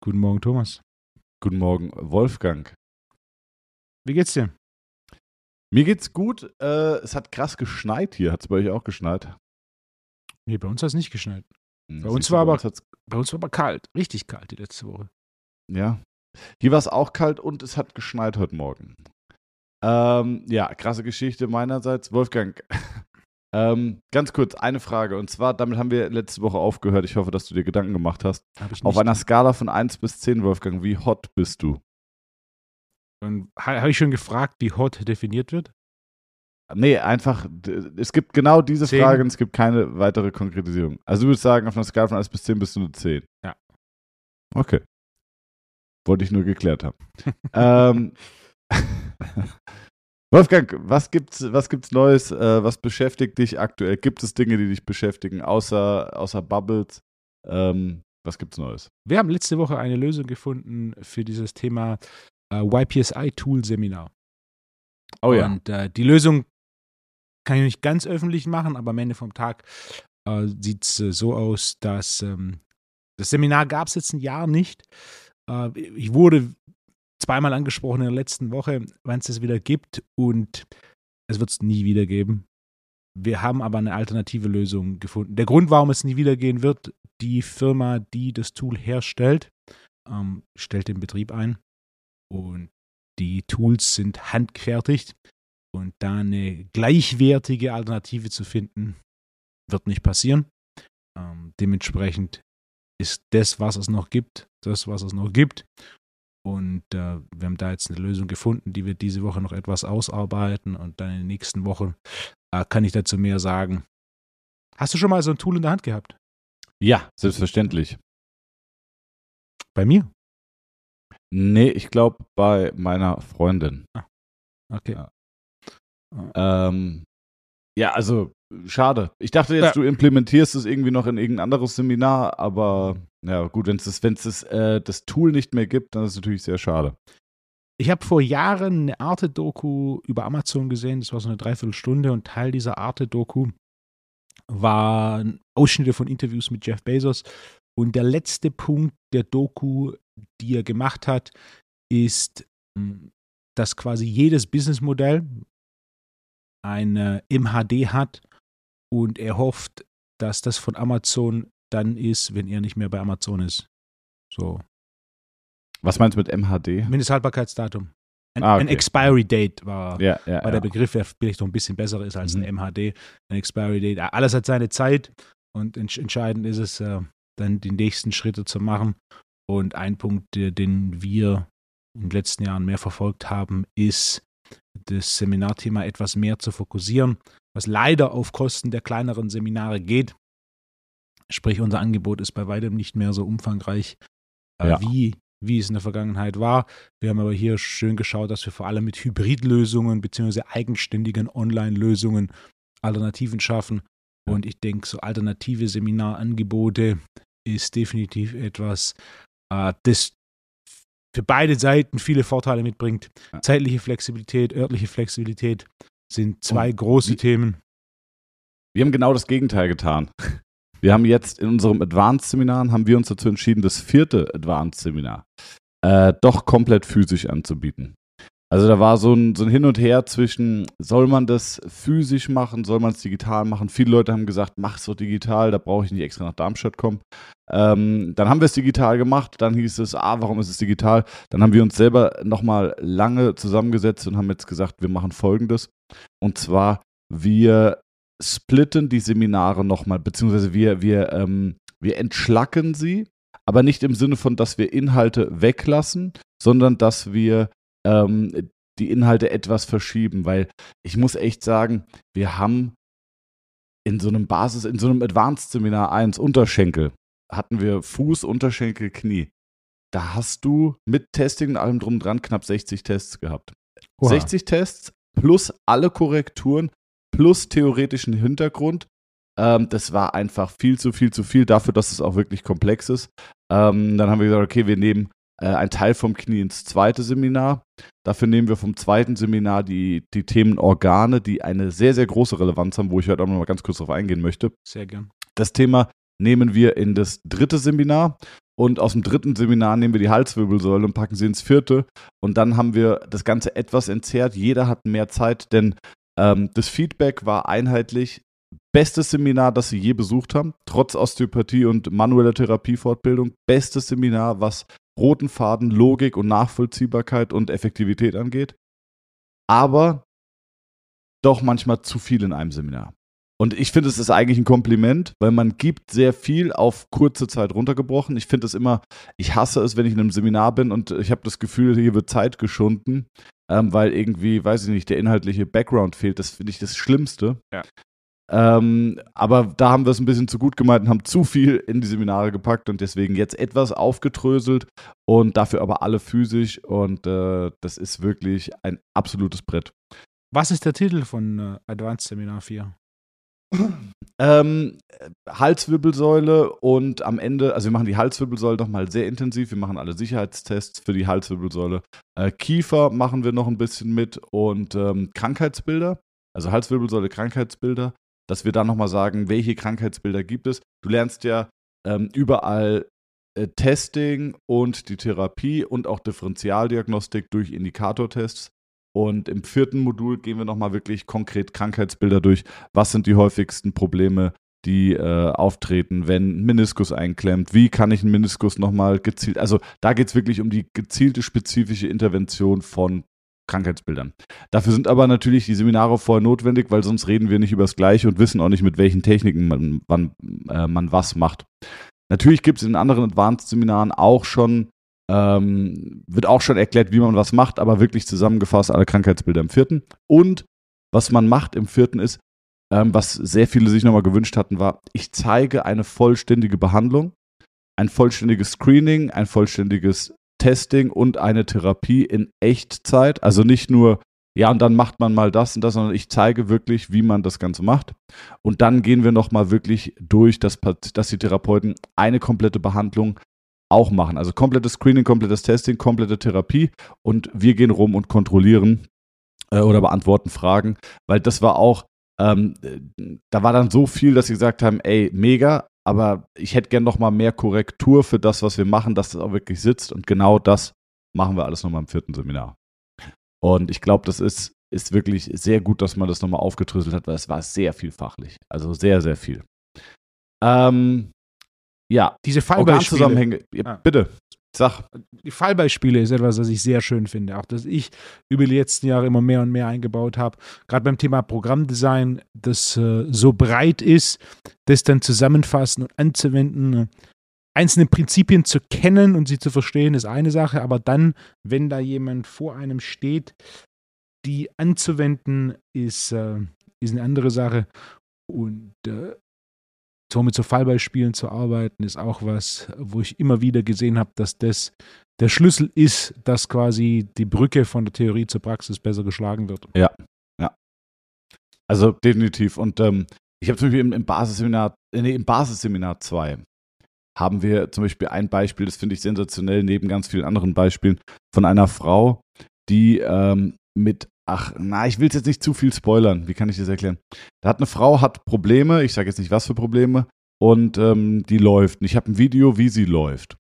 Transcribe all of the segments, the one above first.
Guten Morgen, Thomas. Guten Morgen, Wolfgang. Wie geht's dir? Mir geht's gut. Äh, es hat krass geschneit hier. Hat es bei euch auch geschneit? Nee, bei uns hat es nicht geschneit. Hm, Bei uns war aber- hat's- Bei uns war aber kalt. Richtig kalt die letzte Woche. Ja. Hier war es auch kalt und es hat geschneit heute Morgen. Ähm, ja, krasse Geschichte meinerseits. Wolfgang, ähm, ganz kurz eine Frage. Und zwar, damit haben wir letzte Woche aufgehört. Ich hoffe, dass du dir Gedanken gemacht hast. Auf einer Skala von 1 bis 10, Wolfgang, wie hot bist du? Habe ich schon gefragt, wie hot definiert wird? Nee, einfach, es gibt genau diese Zehn. Frage und es gibt keine weitere Konkretisierung. Also du würdest sagen, auf einer Skala von 1 bis 10 bist du eine 10. Ja. Okay. Wollte ich nur geklärt haben. ähm, Wolfgang, was gibt's, was gibt's Neues? Äh, was beschäftigt dich aktuell? Gibt es Dinge, die dich beschäftigen, außer, außer Bubbles? Ähm, was gibt's Neues? Wir haben letzte Woche eine Lösung gefunden für dieses Thema äh, YPSI-Tool-Seminar. Oh Und äh, die Lösung kann ich nicht ganz öffentlich machen, aber am Ende vom Tag äh, sieht es äh, so aus, dass ähm, das Seminar gab es jetzt ein Jahr nicht. Äh, ich wurde zweimal angesprochen in der letzten Woche, wann es das wieder gibt und es wird es nie wieder geben. Wir haben aber eine alternative Lösung gefunden. Der Grund, warum es nie wieder gehen wird, die Firma, die das Tool herstellt, ähm, stellt den Betrieb ein und die Tools sind handgefertigt und da eine gleichwertige Alternative zu finden, wird nicht passieren. Ähm, dementsprechend ist das, was es noch gibt, das, was es noch gibt. Und äh, wir haben da jetzt eine Lösung gefunden, die wir diese Woche noch etwas ausarbeiten und dann in den nächsten Wochen äh, kann ich dazu mehr sagen. Hast du schon mal so ein Tool in der Hand gehabt? Ja, selbstverständlich. Bei mir? Nee, ich glaube bei meiner Freundin. Okay. Ja. Ähm, ja, also schade. Ich dachte jetzt, Ja. du implementierst es irgendwie noch in irgendein anderes Seminar, aber ja gut, wenn es das, wenn's das, äh, das Tool nicht mehr gibt, dann ist es natürlich sehr schade. Ich habe vor Jahren eine Arte-Doku über Amazon gesehen, das war so eine Dreiviertelstunde und Teil dieser Arte-Doku waren Ausschnitte von Interviews mit Jeff Bezos. Und der letzte Punkt der Doku, die er gemacht hat, ist, mh, dass quasi jedes Businessmodell eine MHD hat und er hofft, dass das von Amazon dann ist, wenn er nicht mehr bei Amazon ist. So, Was meinst du mit MHD? Mindesthaltbarkeitsdatum. Ein, Ah, ein okay. Expiry Date war, Ja, ja, war ja. der Begriff, der vielleicht noch ein bisschen besser ist als Mhm. ein MHD. Ein Expiry Date. Alles hat seine Zeit und entsch entscheidend ist es, äh, dann die nächsten Schritte zu machen. Und ein Punkt, den wir in den letzten Jahren mehr verfolgt haben, ist, das Seminarthema etwas mehr zu fokussieren, was leider auf Kosten der kleineren Seminare geht. Sprich, unser Angebot ist bei weitem nicht mehr so umfangreich, äh, Ja. wie, wie es in der Vergangenheit war. Wir haben aber hier schön geschaut, dass wir vor allem mit Hybridlösungen bzw. eigenständigen Online-Lösungen Alternativen schaffen. Ja. Und ich denke, so alternative Seminarangebote ist definitiv etwas, äh, das für beide Seiten viele Vorteile mitbringt. Zeitliche Flexibilität, örtliche Flexibilität sind zwei Und große wie- Themen. Wir haben genau das Gegenteil getan. Wir haben jetzt in unserem Advanced-Seminar, haben wir uns dazu entschieden, das vierte Advanced-Seminar äh, doch komplett physisch anzubieten. Also da war so ein, so ein Hin und Her zwischen, soll man das physisch machen, soll man es digital machen? Viele Leute haben gesagt, mach es doch digital, da brauche ich nicht extra nach Darmstadt kommen. Ähm, dann haben wir es digital gemacht, dann hieß es, ah, warum ist es digital? Dann haben wir uns selber nochmal lange zusammengesetzt und haben jetzt gesagt, wir machen folgendes. Und zwar, wir splitten die Seminare nochmal, beziehungsweise wir, wir, ähm, wir entschlacken sie, aber nicht im Sinne von, dass wir Inhalte weglassen, sondern dass wir ähm, die Inhalte etwas verschieben, weil ich muss echt sagen, wir haben in so einem Basis, in so einem Advanced-Seminar 1 Unterschenkel, hatten wir Fuß, Unterschenkel, Knie. Da hast du mit Testing und allem drum und dran knapp 60 Tests gehabt. Oha. 60 Tests plus alle Korrekturen plus theoretischen Hintergrund. Ähm, das war einfach viel zu viel zu viel dafür, dass es auch wirklich komplex ist. Ähm, dann haben wir gesagt, okay, wir nehmen äh, ein Teil vom Knie ins zweite Seminar. Dafür nehmen wir vom zweiten Seminar die, die Themen Organe, die eine sehr, sehr große Relevanz haben, wo ich heute auch noch mal ganz kurz darauf eingehen möchte. Sehr gern. Das Thema nehmen wir in das dritte Seminar und aus dem dritten Seminar nehmen wir die Halswirbelsäule und packen sie ins vierte und dann haben wir das Ganze etwas entzerrt. Jeder hat mehr Zeit, denn ähm, das Feedback war einheitlich. Bestes Seminar, das sie je besucht haben, trotz Osteopathie und manueller Therapiefortbildung. Bestes Seminar, was roten Faden, Logik und Nachvollziehbarkeit und Effektivität angeht. Aber doch manchmal zu viel in einem Seminar. Und ich finde, es ist eigentlich ein Kompliment, weil man gibt sehr viel auf kurze Zeit runtergebrochen. Ich finde es immer, ich hasse es, wenn ich in einem Seminar bin und ich habe das Gefühl, hier wird Zeit geschunden, ähm, weil irgendwie, weiß ich nicht, der inhaltliche Background fehlt. Das finde ich das Schlimmste. Ja. Ähm, aber da haben wir es ein bisschen zu gut gemeint und haben zu viel in die Seminare gepackt und deswegen jetzt etwas aufgedröselt und dafür aber alle physisch und äh, das ist wirklich ein absolutes Brett. Was ist der Titel von äh, Advanced Seminar 4? Ähm, Halswirbelsäule und am Ende, also wir machen die Halswirbelsäule nochmal sehr intensiv. Wir machen alle Sicherheitstests für die Halswirbelsäule. Äh, Kiefer machen wir noch ein bisschen mit und ähm, Krankheitsbilder, also Halswirbelsäule, Krankheitsbilder, dass wir da nochmal sagen, welche Krankheitsbilder gibt es. Du lernst ja ähm, überall äh, Testing und die Therapie und auch Differentialdiagnostik durch Indikatortests. Und im vierten Modul gehen wir nochmal wirklich konkret Krankheitsbilder durch. Was sind die häufigsten Probleme, die äh, auftreten, wenn ein Meniskus einklemmt? Wie kann ich einen Meniskus nochmal gezielt, also da geht es wirklich um die gezielte spezifische Intervention von Krankheitsbildern. Dafür sind aber natürlich die Seminare vorher notwendig, weil sonst reden wir nicht über das Gleiche und wissen auch nicht, mit welchen Techniken man, man, äh, man was macht. Natürlich gibt es in anderen Advanced-Seminaren auch schon ähm, wird auch schon erklärt, wie man was macht, aber wirklich zusammengefasst alle Krankheitsbilder im vierten. Und was man macht im vierten ist, ähm, was sehr viele sich nochmal gewünscht hatten, war, ich zeige eine vollständige Behandlung, ein vollständiges Screening, ein vollständiges Testing und eine Therapie in Echtzeit. Also nicht nur, ja, und dann macht man mal das und das, sondern ich zeige wirklich, wie man das Ganze macht. Und dann gehen wir nochmal wirklich durch, dass, dass die Therapeuten eine komplette Behandlung auch machen. Also komplettes Screening, komplettes Testing, komplette Therapie und wir gehen rum und kontrollieren äh, oder beantworten Fragen, weil das war auch, ähm, da war dann so viel, dass sie gesagt haben, ey, mega, aber ich hätte gern noch mal mehr Korrektur für das, was wir machen, dass das auch wirklich sitzt und genau das machen wir alles nochmal im vierten Seminar. Und ich glaube, das ist, ist wirklich sehr gut, dass man das nochmal aufgedröselt hat, weil es war sehr viel fachlich. Also sehr, sehr viel. Ähm, ja, diese Fallbeispiele. Ja, ah. Bitte, sag. Die Fallbeispiele ist etwas, was ich sehr schön finde. Auch dass ich über die letzten Jahre immer mehr und mehr eingebaut habe. Gerade beim Thema Programmdesign, das äh, so breit ist, das dann zusammenfassen und anzuwenden. Einzelne Prinzipien zu kennen und sie zu verstehen, ist eine Sache, aber dann, wenn da jemand vor einem steht, die anzuwenden, ist, äh, ist eine andere Sache. Und äh, so mit so Fallbeispielen zu arbeiten, ist auch was, wo ich immer wieder gesehen habe, dass das der Schlüssel ist, dass quasi die Brücke von der Theorie zur Praxis besser geschlagen wird. Ja, ja. Also definitiv. Und ähm, ich habe zum Beispiel im, im Basisseminar, äh, nee, im Basisseminar 2 haben wir zum Beispiel ein Beispiel, das finde ich sensationell, neben ganz vielen anderen Beispielen, von einer Frau, die ähm, mit Ach, na, ich will jetzt nicht zu viel spoilern. Wie kann ich das erklären? Da hat eine Frau hat Probleme, ich sage jetzt nicht was für Probleme, und ähm, die läuft. Und ich habe ein Video, wie sie läuft.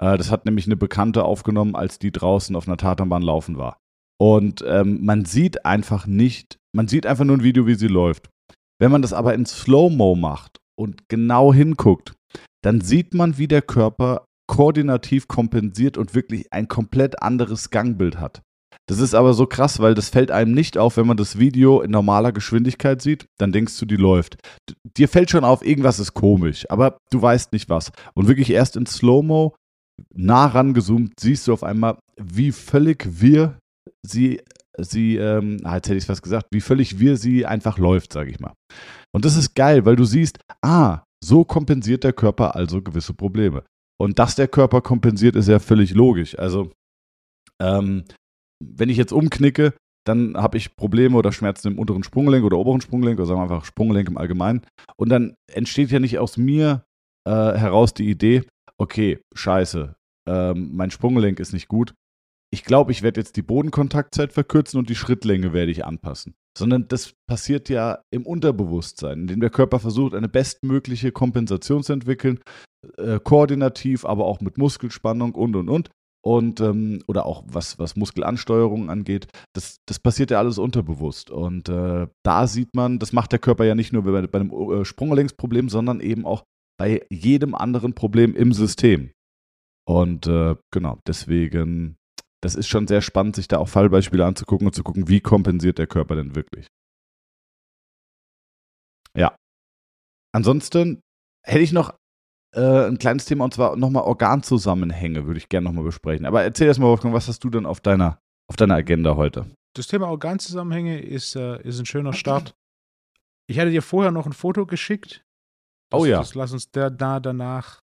Äh, das hat nämlich eine Bekannte aufgenommen, als die draußen auf einer Tatanbahn laufen war. Und ähm, man sieht einfach nicht, man sieht einfach nur ein Video, wie sie läuft. Wenn man das aber in Slow-Mo macht und genau hinguckt, dann sieht man, wie der Körper koordinativ kompensiert und wirklich ein komplett anderes Gangbild hat. Das ist aber so krass, weil das fällt einem nicht auf, wenn man das Video in normaler Geschwindigkeit sieht, dann denkst du, die läuft. Dir fällt schon auf, irgendwas ist komisch, aber du weißt nicht was. Und wirklich erst in Slow-Mo, nah rangezoomt, siehst du auf einmal, wie völlig wir sie, sie, ähm, ah, jetzt hätte ich was gesagt, wie völlig wir sie einfach läuft, sage ich mal. Und das ist geil, weil du siehst, ah, so kompensiert der Körper also gewisse Probleme. Und dass der Körper kompensiert, ist ja völlig logisch. Also ähm, wenn ich jetzt umknicke, dann habe ich Probleme oder Schmerzen im unteren Sprunggelenk oder oberen Sprunggelenk oder sagen wir einfach Sprunggelenk im Allgemeinen. Und dann entsteht ja nicht aus mir äh, heraus die Idee, okay, scheiße, ähm, mein Sprunggelenk ist nicht gut. Ich glaube, ich werde jetzt die Bodenkontaktzeit verkürzen und die Schrittlänge werde ich anpassen. Sondern das passiert ja im Unterbewusstsein, indem der Körper versucht, eine bestmögliche Kompensation zu entwickeln, äh, koordinativ, aber auch mit Muskelspannung und und und und ähm, oder auch was, was Muskelansteuerung angeht, das, das passiert ja alles unterbewusst. Und äh, da sieht man, das macht der Körper ja nicht nur bei, bei einem äh, Sprunggelenksproblem, sondern eben auch bei jedem anderen Problem im System. Und äh, genau, deswegen, das ist schon sehr spannend, sich da auch Fallbeispiele anzugucken und zu gucken, wie kompensiert der Körper denn wirklich. Ja. Ansonsten hätte ich noch äh, ein kleines Thema und zwar nochmal Organzusammenhänge würde ich gerne nochmal besprechen. Aber erzähl erst mal, Wolfgang, was hast du denn auf deiner, auf deiner Agenda heute? Das Thema Organzusammenhänge ist, äh, ist ein schöner Start. Ich hatte dir vorher noch ein Foto geschickt. Das, oh ja. Das lass uns da, da danach.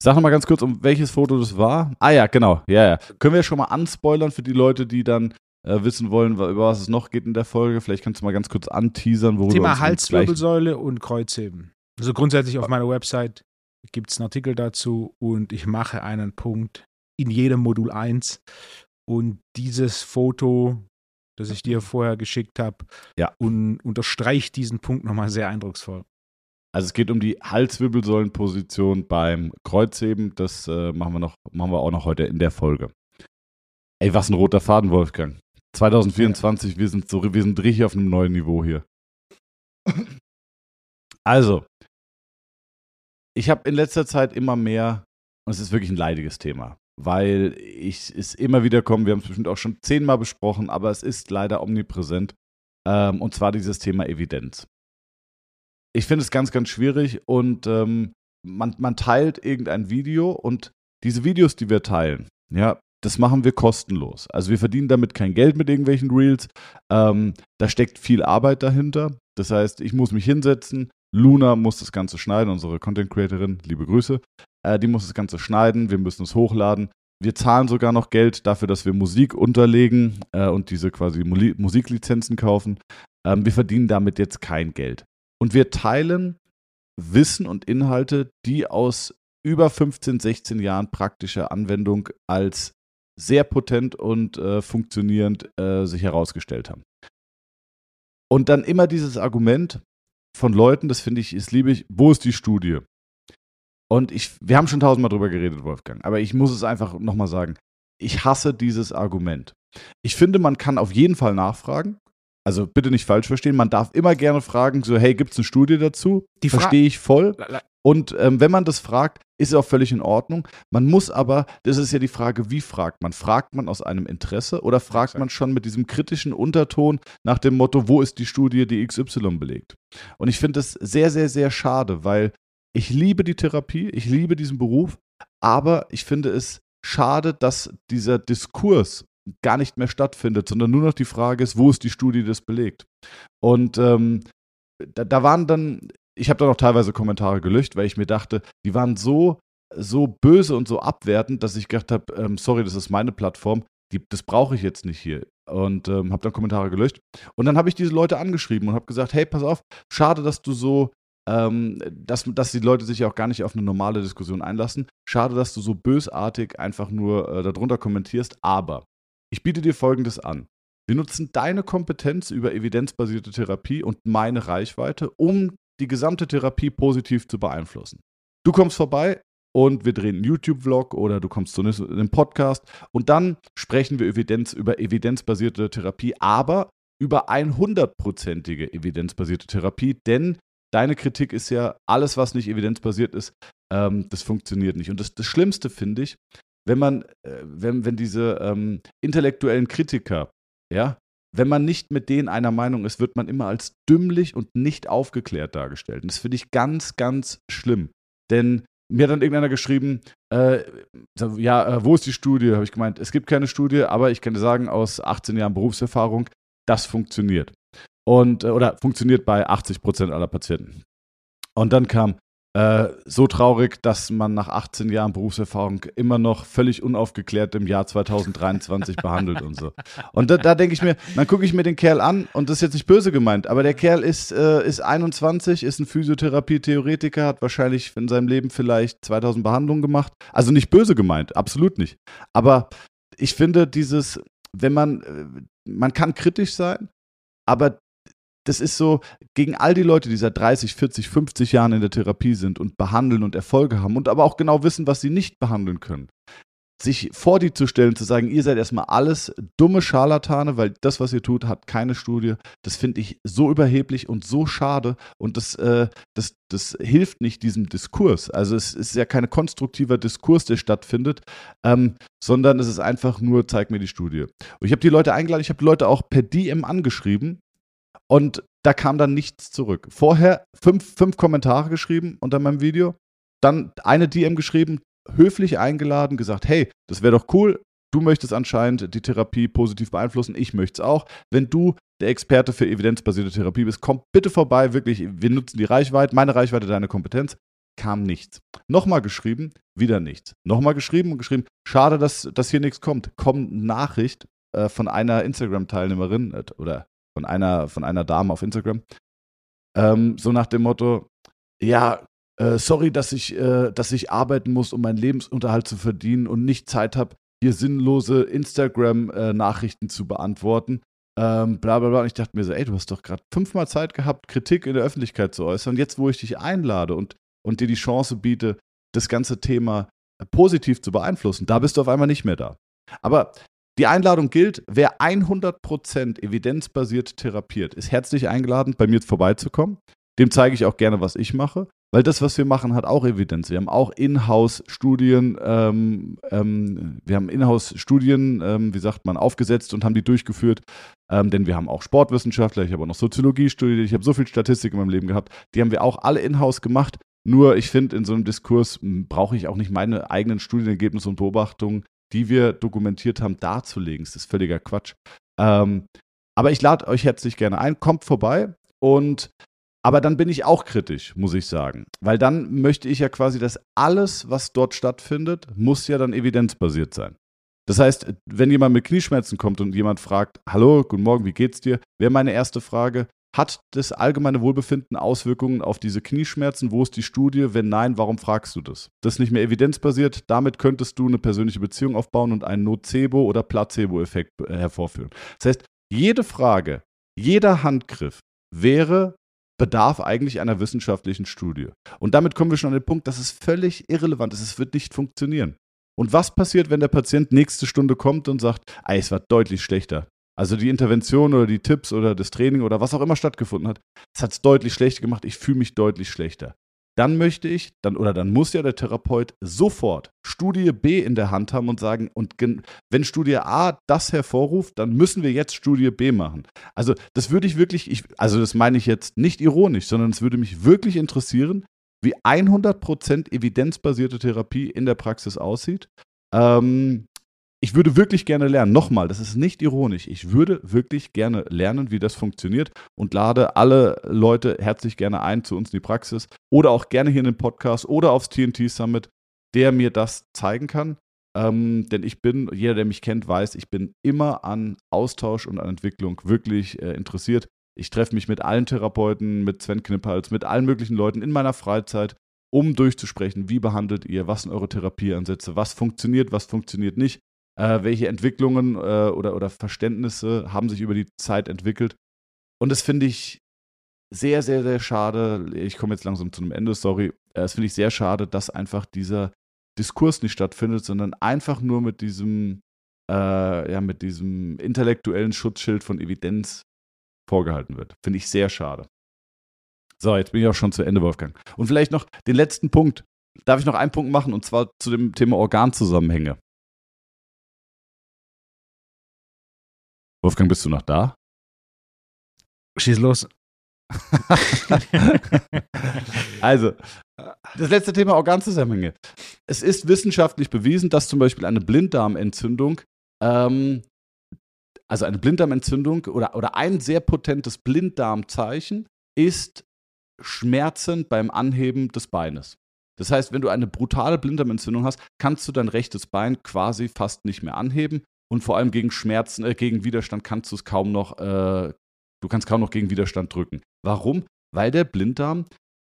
Sag noch mal ganz kurz, um welches Foto das war. Ah ja, genau. Ja, ja. Können wir schon mal anspoilern für die Leute, die dann äh, wissen wollen, über was es noch geht in der Folge. Vielleicht kannst du mal ganz kurz anteasern, worüber Thema Halswirbelsäule und Kreuzheben. Also grundsätzlich auf meiner Website gibt es einen Artikel dazu und ich mache einen Punkt in jedem Modul 1. Und dieses Foto, das ich dir vorher geschickt habe, ja. un unterstreicht diesen Punkt nochmal sehr eindrucksvoll. Also es geht um die Halswirbelsäulenposition beim Kreuzheben. Das äh, machen, wir noch, machen wir auch noch heute in der Folge. Ey, was ein roter Faden, Wolfgang. 2024, ja. wir, sind so, wir sind richtig auf einem neuen Niveau hier. Also, ich habe in letzter Zeit immer mehr, und es ist wirklich ein leidiges Thema, weil ich es immer wieder komme, wir haben es bestimmt auch schon zehnmal besprochen, aber es ist leider omnipräsent, ähm, und zwar dieses Thema Evidenz. Ich finde es ganz, ganz schwierig und ähm, man, man teilt irgendein Video und diese Videos, die wir teilen, ja, das machen wir kostenlos. Also wir verdienen damit kein Geld mit irgendwelchen Reels. Ähm, da steckt viel Arbeit dahinter. Das heißt, ich muss mich hinsetzen, Luna muss das Ganze schneiden, unsere Content Creatorin, liebe Grüße. Äh, die muss das Ganze schneiden, wir müssen es hochladen. Wir zahlen sogar noch Geld dafür, dass wir Musik unterlegen äh, und diese quasi Musiklizenzen kaufen. Ähm, wir verdienen damit jetzt kein Geld. Und wir teilen Wissen und Inhalte, die aus über 15, 16 Jahren praktischer Anwendung als sehr potent und äh, funktionierend äh, sich herausgestellt haben. Und dann immer dieses Argument, von Leuten, das finde ich, ist liebig, wo ist die Studie? Und ich, wir haben schon tausendmal drüber geredet, Wolfgang, aber ich muss es einfach nochmal sagen. Ich hasse dieses Argument. Ich finde, man kann auf jeden Fall nachfragen. Also bitte nicht falsch verstehen, man darf immer gerne fragen, so, hey, gibt es eine Studie dazu? Die verstehe ich voll. Und ähm, wenn man das fragt, ist auch völlig in Ordnung. Man muss aber, das ist ja die Frage, wie fragt man? Fragt man aus einem Interesse oder fragt man schon mit diesem kritischen Unterton nach dem Motto, wo ist die Studie, die XY belegt? Und ich finde das sehr, sehr, sehr schade, weil ich liebe die Therapie, ich liebe diesen Beruf, aber ich finde es schade, dass dieser Diskurs gar nicht mehr stattfindet, sondern nur noch die Frage ist, wo ist die Studie, die das belegt? Und ähm, da, da, waren dann ich habe da noch teilweise Kommentare gelöscht, weil ich mir dachte, die waren so, so böse und so abwertend, dass ich gedacht habe, ähm, sorry, das ist meine Plattform, die, das brauche ich jetzt nicht hier. Und ähm, habe dann Kommentare gelöscht. Und dann habe ich diese Leute angeschrieben und habe gesagt, hey, pass auf, schade, dass du so, ähm, dass, dass die Leute sich ja auch gar nicht auf eine normale Diskussion einlassen. Schade, dass du so bösartig einfach nur äh, darunter kommentierst. Aber ich biete dir Folgendes an. Wir nutzen deine Kompetenz über evidenzbasierte Therapie und meine Reichweite, um die gesamte Therapie positiv zu beeinflussen. Du kommst vorbei und wir drehen einen YouTube-Vlog oder du kommst zu einem Podcast und dann sprechen wir Evidenz, über evidenzbasierte Therapie, aber über 100%ige evidenzbasierte Therapie, denn deine Kritik ist ja, alles, was nicht evidenzbasiert ist, ähm, das funktioniert nicht. Und das, das Schlimmste finde ich, wenn man, äh, wenn, wenn diese ähm, intellektuellen Kritiker, ja, wenn man nicht mit denen einer Meinung ist, wird man immer als dümmlich und nicht aufgeklärt dargestellt. Und das finde ich ganz, ganz schlimm. Denn mir hat dann irgendeiner geschrieben, äh, ja, äh, wo ist die Studie? Habe ich gemeint, es gibt keine Studie, aber ich kann dir sagen, aus 18 Jahren Berufserfahrung, das funktioniert. Und, äh, oder funktioniert bei 80 Prozent aller Patienten. Und dann kam, Äh, so traurig, dass man nach 18 Jahren Berufserfahrung immer noch völlig unaufgeklärt im Jahr 2023 behandelt und so. Und da, da denke ich mir, dann gucke ich mir den Kerl an und das ist jetzt nicht böse gemeint, aber der Kerl ist, äh, ist 21, ist ein Physiotherapie-Theoretiker, hat wahrscheinlich in seinem Leben vielleicht 2000 Behandlungen gemacht. Also nicht böse gemeint, absolut nicht. Aber ich finde dieses, wenn man, äh, man kann kritisch sein, aber das ist so, gegen all die Leute, die seit 30, 40, 50 Jahren in der Therapie sind und behandeln und Erfolge haben und aber auch genau wissen, was sie nicht behandeln können, sich vor die zu stellen, zu sagen, ihr seid erstmal alles dumme Scharlatane, weil das, was ihr tut, hat keine Studie. Das finde ich so überheblich und so schade und das, äh, das, das hilft nicht diesem Diskurs. Also es ist ja kein konstruktiver Diskurs, der stattfindet, ähm, sondern es ist einfach nur, zeig mir die Studie. Und ich habe die Leute eingeladen, ich habe Leute auch per DM angeschrieben und da kam dann nichts zurück. Vorher fünf, fünf Kommentare geschrieben unter meinem Video, dann eine DM geschrieben, höflich eingeladen, gesagt, hey, das wäre doch cool. Du möchtest anscheinend die Therapie positiv beeinflussen, ich möchte es auch. Wenn du der Experte für evidenzbasierte Therapie bist, komm bitte vorbei, wirklich, wir nutzen die Reichweite, meine Reichweite, deine Kompetenz. Kam nichts. Nochmal geschrieben, wieder nichts. Nochmal geschrieben und geschrieben, schade, dass, dass hier nichts kommt. Kommt Nachricht äh, von einer Instagram-Teilnehmerin äh, oder von einer, von einer Dame auf Instagram. Ähm, so nach dem Motto, ja, äh, sorry, dass ich, äh, dass ich arbeiten muss, um meinen Lebensunterhalt zu verdienen und nicht Zeit habe, hier sinnlose Instagram-Nachrichten äh, zu beantworten. Ähm, bla bla bla. Und ich dachte mir so, ey, du hast doch gerade fünfmal Zeit gehabt, Kritik in der Öffentlichkeit zu äußern. Jetzt, wo ich dich einlade und, und dir die Chance biete, das ganze Thema äh, positiv zu beeinflussen, da bist du auf einmal nicht mehr da. Aber die Einladung gilt, wer 100% evidenzbasiert therapiert, ist herzlich eingeladen, bei mir vorbeizukommen. Dem zeige ich auch gerne, was ich mache, weil das, was wir machen, hat auch Evidenz. Wir haben auch Inhouse-Studien, ähm, ähm, wir haben Inhouse-Studien, ähm, wie sagt man, aufgesetzt und haben die durchgeführt, ähm, denn wir haben auch Sportwissenschaftler, ich habe auch noch Soziologie studiert, ich habe so viel Statistik in meinem Leben gehabt, die haben wir auch alle Inhouse gemacht. Nur ich finde, in so einem Diskurs brauche ich auch nicht meine eigenen Studienergebnisse und Beobachtungen die wir dokumentiert haben, darzulegen. Das ist völliger Quatsch. Ähm, aber ich lade euch herzlich gerne ein, kommt vorbei und aber dann bin ich auch kritisch, muss ich sagen. Weil dann möchte ich ja quasi, dass alles, was dort stattfindet, muss ja dann evidenzbasiert sein. Das heißt, wenn jemand mit Knieschmerzen kommt und jemand fragt, hallo, guten Morgen, wie geht's dir, wäre meine erste Frage, hat das allgemeine Wohlbefinden Auswirkungen auf diese Knieschmerzen? Wo ist die Studie? Wenn nein, warum fragst du das? Das ist nicht mehr evidenzbasiert. Damit könntest du eine persönliche Beziehung aufbauen und einen Nocebo- oder Placebo-Effekt äh, hervorführen. Das heißt, jede Frage, jeder Handgriff wäre bedarf eigentlich einer wissenschaftlichen Studie. Und damit kommen wir schon an den Punkt, dass es völlig irrelevant ist. Es wird nicht funktionieren. Und was passiert, wenn der Patient nächste Stunde kommt und sagt, es war deutlich schlechter. Also die Intervention oder die Tipps oder das Training oder was auch immer stattgefunden hat, das hat es deutlich schlechter gemacht. Ich fühle mich deutlich schlechter. Dann möchte ich, dann oder dann muss ja der Therapeut sofort Studie B in der Hand haben und sagen, und wenn Studie A das hervorruft, dann müssen wir jetzt Studie B machen. Also das würde ich wirklich, ich, also das meine ich jetzt nicht ironisch, sondern es würde mich wirklich interessieren, wie 100% evidenzbasierte Therapie in der Praxis aussieht. Ähm, ich würde wirklich gerne lernen. Nochmal, das ist nicht ironisch. Ich würde wirklich gerne lernen, wie das funktioniert und lade alle Leute herzlich gerne ein zu uns in die Praxis oder auch gerne hier in den Podcast oder aufs TNT Summit, der mir das zeigen kann. Ähm, denn ich bin, jeder, der mich kennt, weiß, ich bin immer an Austausch und an Entwicklung wirklich äh, interessiert. Ich treffe mich mit allen Therapeuten, mit Sven Knippals, mit allen möglichen Leuten in meiner Freizeit, um durchzusprechen, wie behandelt ihr, was sind eure Therapieansätze, was funktioniert, was funktioniert nicht äh, welche Entwicklungen äh, oder, oder Verständnisse haben sich über die Zeit entwickelt. Und das finde ich sehr, sehr, sehr schade. Ich komme jetzt langsam zu einem Ende, sorry. Äh, das finde ich sehr schade, dass einfach dieser Diskurs nicht stattfindet, sondern einfach nur mit diesem, äh, ja, mit diesem intellektuellen Schutzschild von Evidenz vorgehalten wird. Finde ich sehr schade. So, jetzt bin ich auch schon zu Ende, Wolfgang. Und vielleicht noch den letzten Punkt. Darf ich noch einen Punkt machen und zwar zu dem Thema Organzusammenhänge? Wolfgang, bist du noch da? Schieß los. also, das letzte Thema Organzusammenhänge. Es ist wissenschaftlich bewiesen, dass zum Beispiel eine Blinddarmentzündung, ähm, also eine Blinddarmentzündung oder, oder ein sehr potentes Blinddarmzeichen ist Schmerzen beim Anheben des Beines. Das heißt, wenn du eine brutale Blinddarmentzündung hast, kannst du dein rechtes Bein quasi fast nicht mehr anheben und vor allem gegen Schmerzen, äh, gegen Widerstand kannst du es kaum noch, äh, du kannst kaum noch gegen Widerstand drücken. Warum? Weil der Blinddarm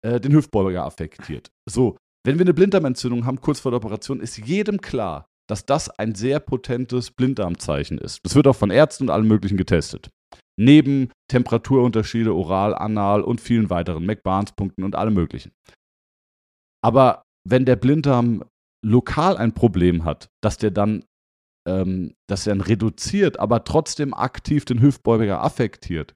äh, den Hüftbeuger affektiert. So, wenn wir eine Blinddarmentzündung haben, kurz vor der Operation, ist jedem klar, dass das ein sehr potentes Blinddarmzeichen ist. Das wird auch von Ärzten und allen möglichen getestet. Neben Temperaturunterschiede, oral, anal und vielen weiteren McBarnes-Punkten und allem möglichen. Aber wenn der Blinddarm lokal ein Problem hat, dass der dann, ähm, dass er dann reduziert, aber trotzdem aktiv den Hüftbeuger affektiert,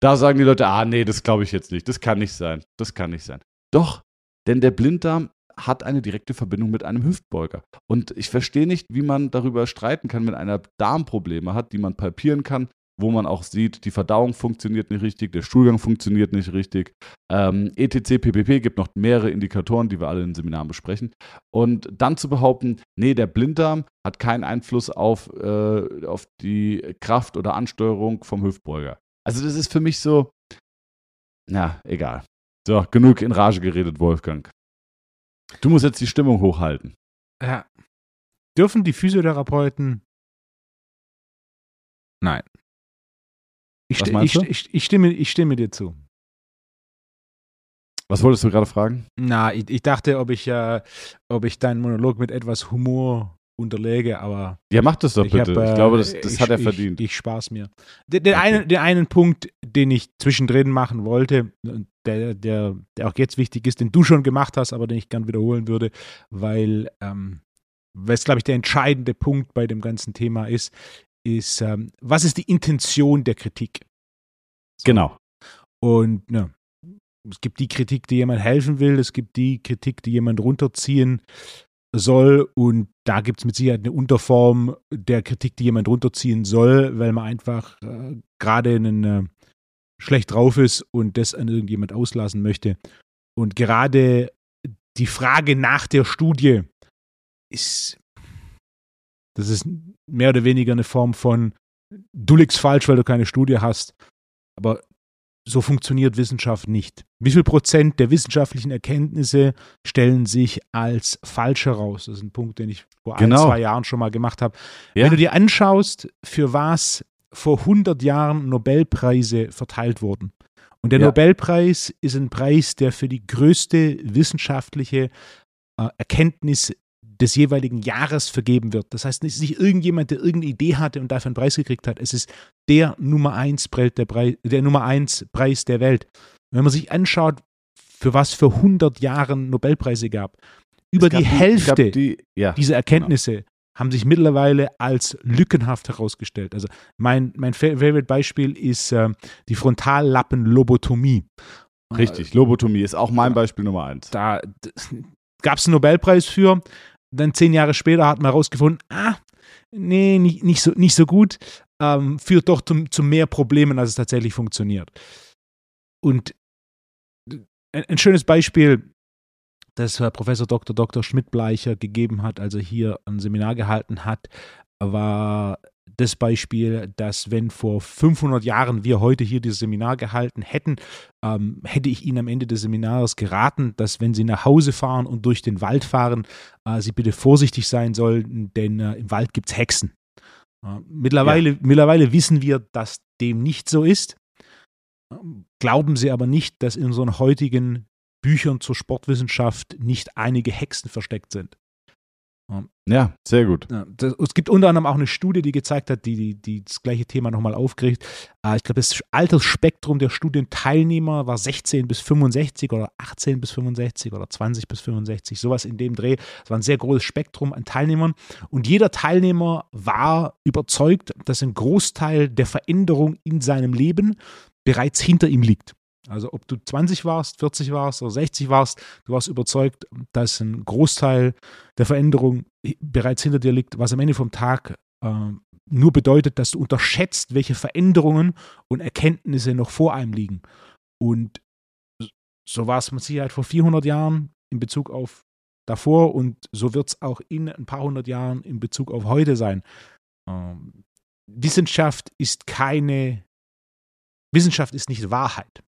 da sagen die Leute, ah nee, das glaube ich jetzt nicht, das kann nicht sein, das kann nicht sein. Doch, denn der Blinddarm hat eine direkte Verbindung mit einem Hüftbeuger. Und ich verstehe nicht, wie man darüber streiten kann, wenn einer Darmprobleme hat, die man palpieren kann, wo man auch sieht, die Verdauung funktioniert nicht richtig, der Stuhlgang funktioniert nicht richtig. Ähm, ETC, PPP gibt noch mehrere Indikatoren, die wir alle in Seminaren besprechen. Und dann zu behaupten, nee, der Blinddarm hat keinen Einfluss auf, äh, auf die Kraft oder Ansteuerung vom Hüftbeuger. Also das ist für mich so, na, egal. So, genug in Rage geredet, Wolfgang. Du musst jetzt die Stimmung hochhalten. Ja. Dürfen die Physiotherapeuten? Nein. Ich, Was meinst ich, du? ich, ich, stimme, ich stimme dir zu. Was wolltest du gerade fragen? Na, ich, ich dachte, ob ich, äh, ob ich deinen Monolog mit etwas Humor unterlege, aber Ja, mach das doch ich, bitte. hab, äh, ich glaube, das, das ich, hat er ich, verdient. Ich spaß mir. Den, den, Okay. einen, den einen Punkt, den ich zwischendrin machen wollte, der, der, der auch jetzt wichtig ist, den du schon gemacht hast, aber den ich gern wiederholen würde, weil, ähm, weil es, glaube ich, der entscheidende Punkt bei dem ganzen Thema ist, ist, ähm, was ist die Intention der Kritik? So. genau. Und ne, es gibt die Kritik, die jemand helfen will, es gibt die Kritik, die jemand runterziehen soll. Und da gibt es mit Sicherheit eine Unterform der Kritik, die jemand runterziehen soll, weil man einfach äh, gerade einen, äh, schlecht drauf ist und das an irgendjemand auslassen möchte. Und gerade die Frage nach der Studie ist, das ist mehr oder weniger eine Form von, du liegst falsch, weil du keine Studie hast. Aber so funktioniert Wissenschaft nicht. Wie viel Prozent der wissenschaftlichen Erkenntnisse stellen sich als falsch heraus? Das ist ein Punkt, den ich vor Genau. ein, zwei Jahren schon mal gemacht habe. Ja. Wenn du dir anschaust, für was vor 100 Jahren Nobelpreise verteilt wurden. Und der Ja. Nobelpreis ist ein Preis, der für die größte wissenschaftliche äh, Erkenntnis des jeweiligen Jahres vergeben wird. Das heißt, es ist nicht irgendjemand, der irgendeine Idee hatte und dafür einen Preis gekriegt hat. Es ist der Nummer eins Preis der, Preis, der Nummer eins Preis der Welt. Wenn man sich anschaut, für was für 100 Jahren Nobelpreise gab, über gab die gab Hälfte die, ja, dieser Erkenntnisse haben sich mittlerweile als lückenhaft herausgestellt. Also mein, mein Fa- Favorite-Beispiel ist äh, die Frontallappenlobotomie. richtig. Lobotomie ist auch mein. Beispiel Nummer eins. Da gab es einen Nobelpreis für. Dann zehn Jahre später hat man herausgefunden, ah, nee, nicht, nicht, so, nicht so gut. Ähm, führt doch zum, zu mehr Problemen, als es tatsächlich funktioniert. Und ein, ein schönes Beispiel, das äh, Professor Dr. Dr. Schmidt-Bleicher gegeben hat, als er hier ein Seminar gehalten hat, war das Beispiel, dass wenn vor 500 Jahren wir heute hier dieses Seminar gehalten hätten, ähm, hätte ich Ihnen am Ende des Seminars geraten, dass wenn Sie nach Hause fahren und durch den Wald fahren, äh, Sie bitte vorsichtig sein sollten, denn äh, im Wald gibt es Hexen. Äh, mittlerweile, mittlerweile wissen wir, dass dem nicht so ist. Glauben Sie aber nicht, dass in unseren heutigen Büchern zur Sportwissenschaft nicht einige Hexen versteckt sind. Ja, sehr gut. Ja, das, es gibt unter anderem auch eine Studie, die gezeigt hat, die, die, die das gleiche Thema nochmal aufgreift. Äh, ich glaube, das Altersspektrum der Studienteilnehmer war 16 bis 65 oder 18 bis 65 oder 20 bis 65, sowas in dem Dreh. Es war ein sehr großes Spektrum an Teilnehmern. Und jeder Teilnehmer war überzeugt, dass ein Großteil der Veränderung in seinem Leben bereits hinter ihm liegt. Also ob du 20 warst, 40 warst oder 60 warst, du warst überzeugt, dass ein Großteil der Veränderung bereits hinter dir liegt, was am Ende vom Tag äh, nur bedeutet, dass du unterschätzt, welche Veränderungen und Erkenntnisse noch vor einem liegen. Und so war es mit Sicherheit vor 400 Jahren in Bezug auf davor und so wird es auch in ein paar hundert Jahren in Bezug auf heute sein. Ähm, Wissenschaft ist keine, Wissenschaft ist nicht Wahrheit.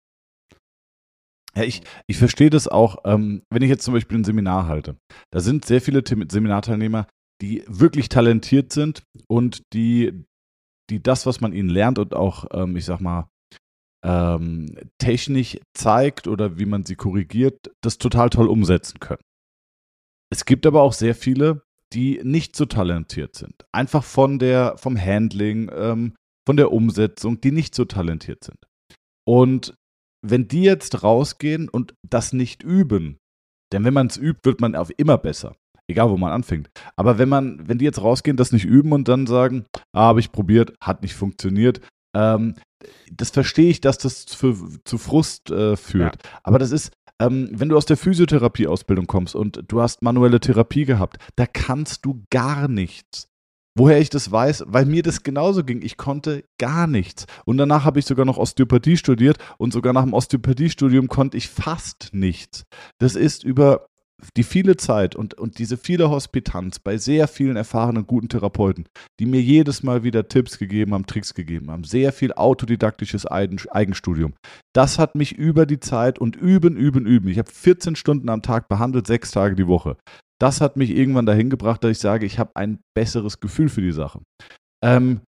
Ja, ich, ich verstehe das auch, ähm, wenn ich jetzt zum Beispiel ein Seminar halte. Da sind sehr viele Seminarteilnehmer, die wirklich talentiert sind und die, die das, was man ihnen lernt und auch, ähm, ich sag mal, ähm, technisch zeigt oder wie man sie korrigiert, das total toll umsetzen können. Es gibt aber auch sehr viele, die nicht so talentiert sind. Einfach von der, vom Handling, ähm, von der Umsetzung, die nicht so talentiert sind. Und wenn die jetzt rausgehen und das nicht üben, denn wenn man es übt, wird man auf immer besser. Egal, wo man anfängt. Aber wenn man, wenn die jetzt rausgehen, das nicht üben und dann sagen, ah, habe ich probiert, hat nicht funktioniert, ähm, das verstehe ich, dass das für, zu Frust äh, führt. Aber das ist, ähm, wenn du aus der Physiotherapie-Ausbildung kommst und du hast manuelle Therapie gehabt, da kannst du gar nichts. Woher ich das weiß, weil mir das genauso ging. Ich konnte gar nichts. Und danach habe ich sogar noch Osteopathie studiert und sogar nach dem Osteopathiestudium konnte ich fast nichts. Das ist über die viele Zeit und, und diese viele Hospitanz bei sehr vielen erfahrenen, guten Therapeuten, die mir jedes Mal wieder Tipps gegeben haben, Tricks gegeben haben, sehr viel autodidaktisches Eigen- Eigenstudium. Das hat mich über die Zeit und üben, üben, üben. Ich habe 14 Stunden am Tag behandelt, sechs Tage die Woche. Das hat mich irgendwann dahin gebracht, dass ich sage, ich habe ein besseres Gefühl für die Sache. Ähm,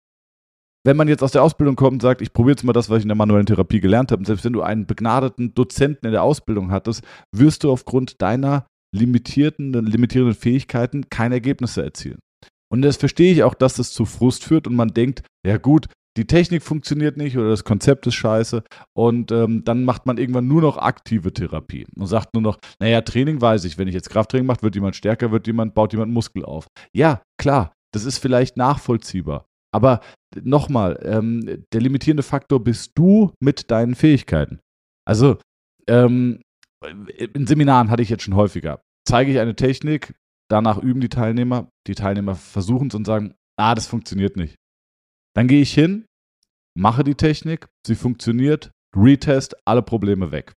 wenn man jetzt aus der Ausbildung kommt und sagt, ich probiere jetzt mal das, was ich in der manuellen Therapie gelernt habe, und selbst wenn du einen begnadeten Dozenten in der Ausbildung hattest, wirst du aufgrund deiner limitierten, limitierenden Fähigkeiten keine Ergebnisse erzielen. Und das verstehe ich auch, dass das zu Frust führt und man denkt, ja gut, die Technik funktioniert nicht oder das Konzept ist scheiße und ähm, dann macht man irgendwann nur noch aktive Therapie und sagt nur noch, naja, Training weiß ich, wenn ich jetzt Krafttraining mache, wird jemand stärker, wird jemand, baut jemand Muskel auf. Ja, klar, das ist vielleicht nachvollziehbar. Aber nochmal, ähm, der limitierende Faktor bist du mit deinen Fähigkeiten. Also, ähm, in Seminaren hatte ich jetzt schon häufiger. Zeige ich eine Technik, danach üben die Teilnehmer, die Teilnehmer versuchen es und sagen, ah, das funktioniert nicht. Dann gehe ich hin, mache die Technik, sie funktioniert, retest, alle Probleme weg.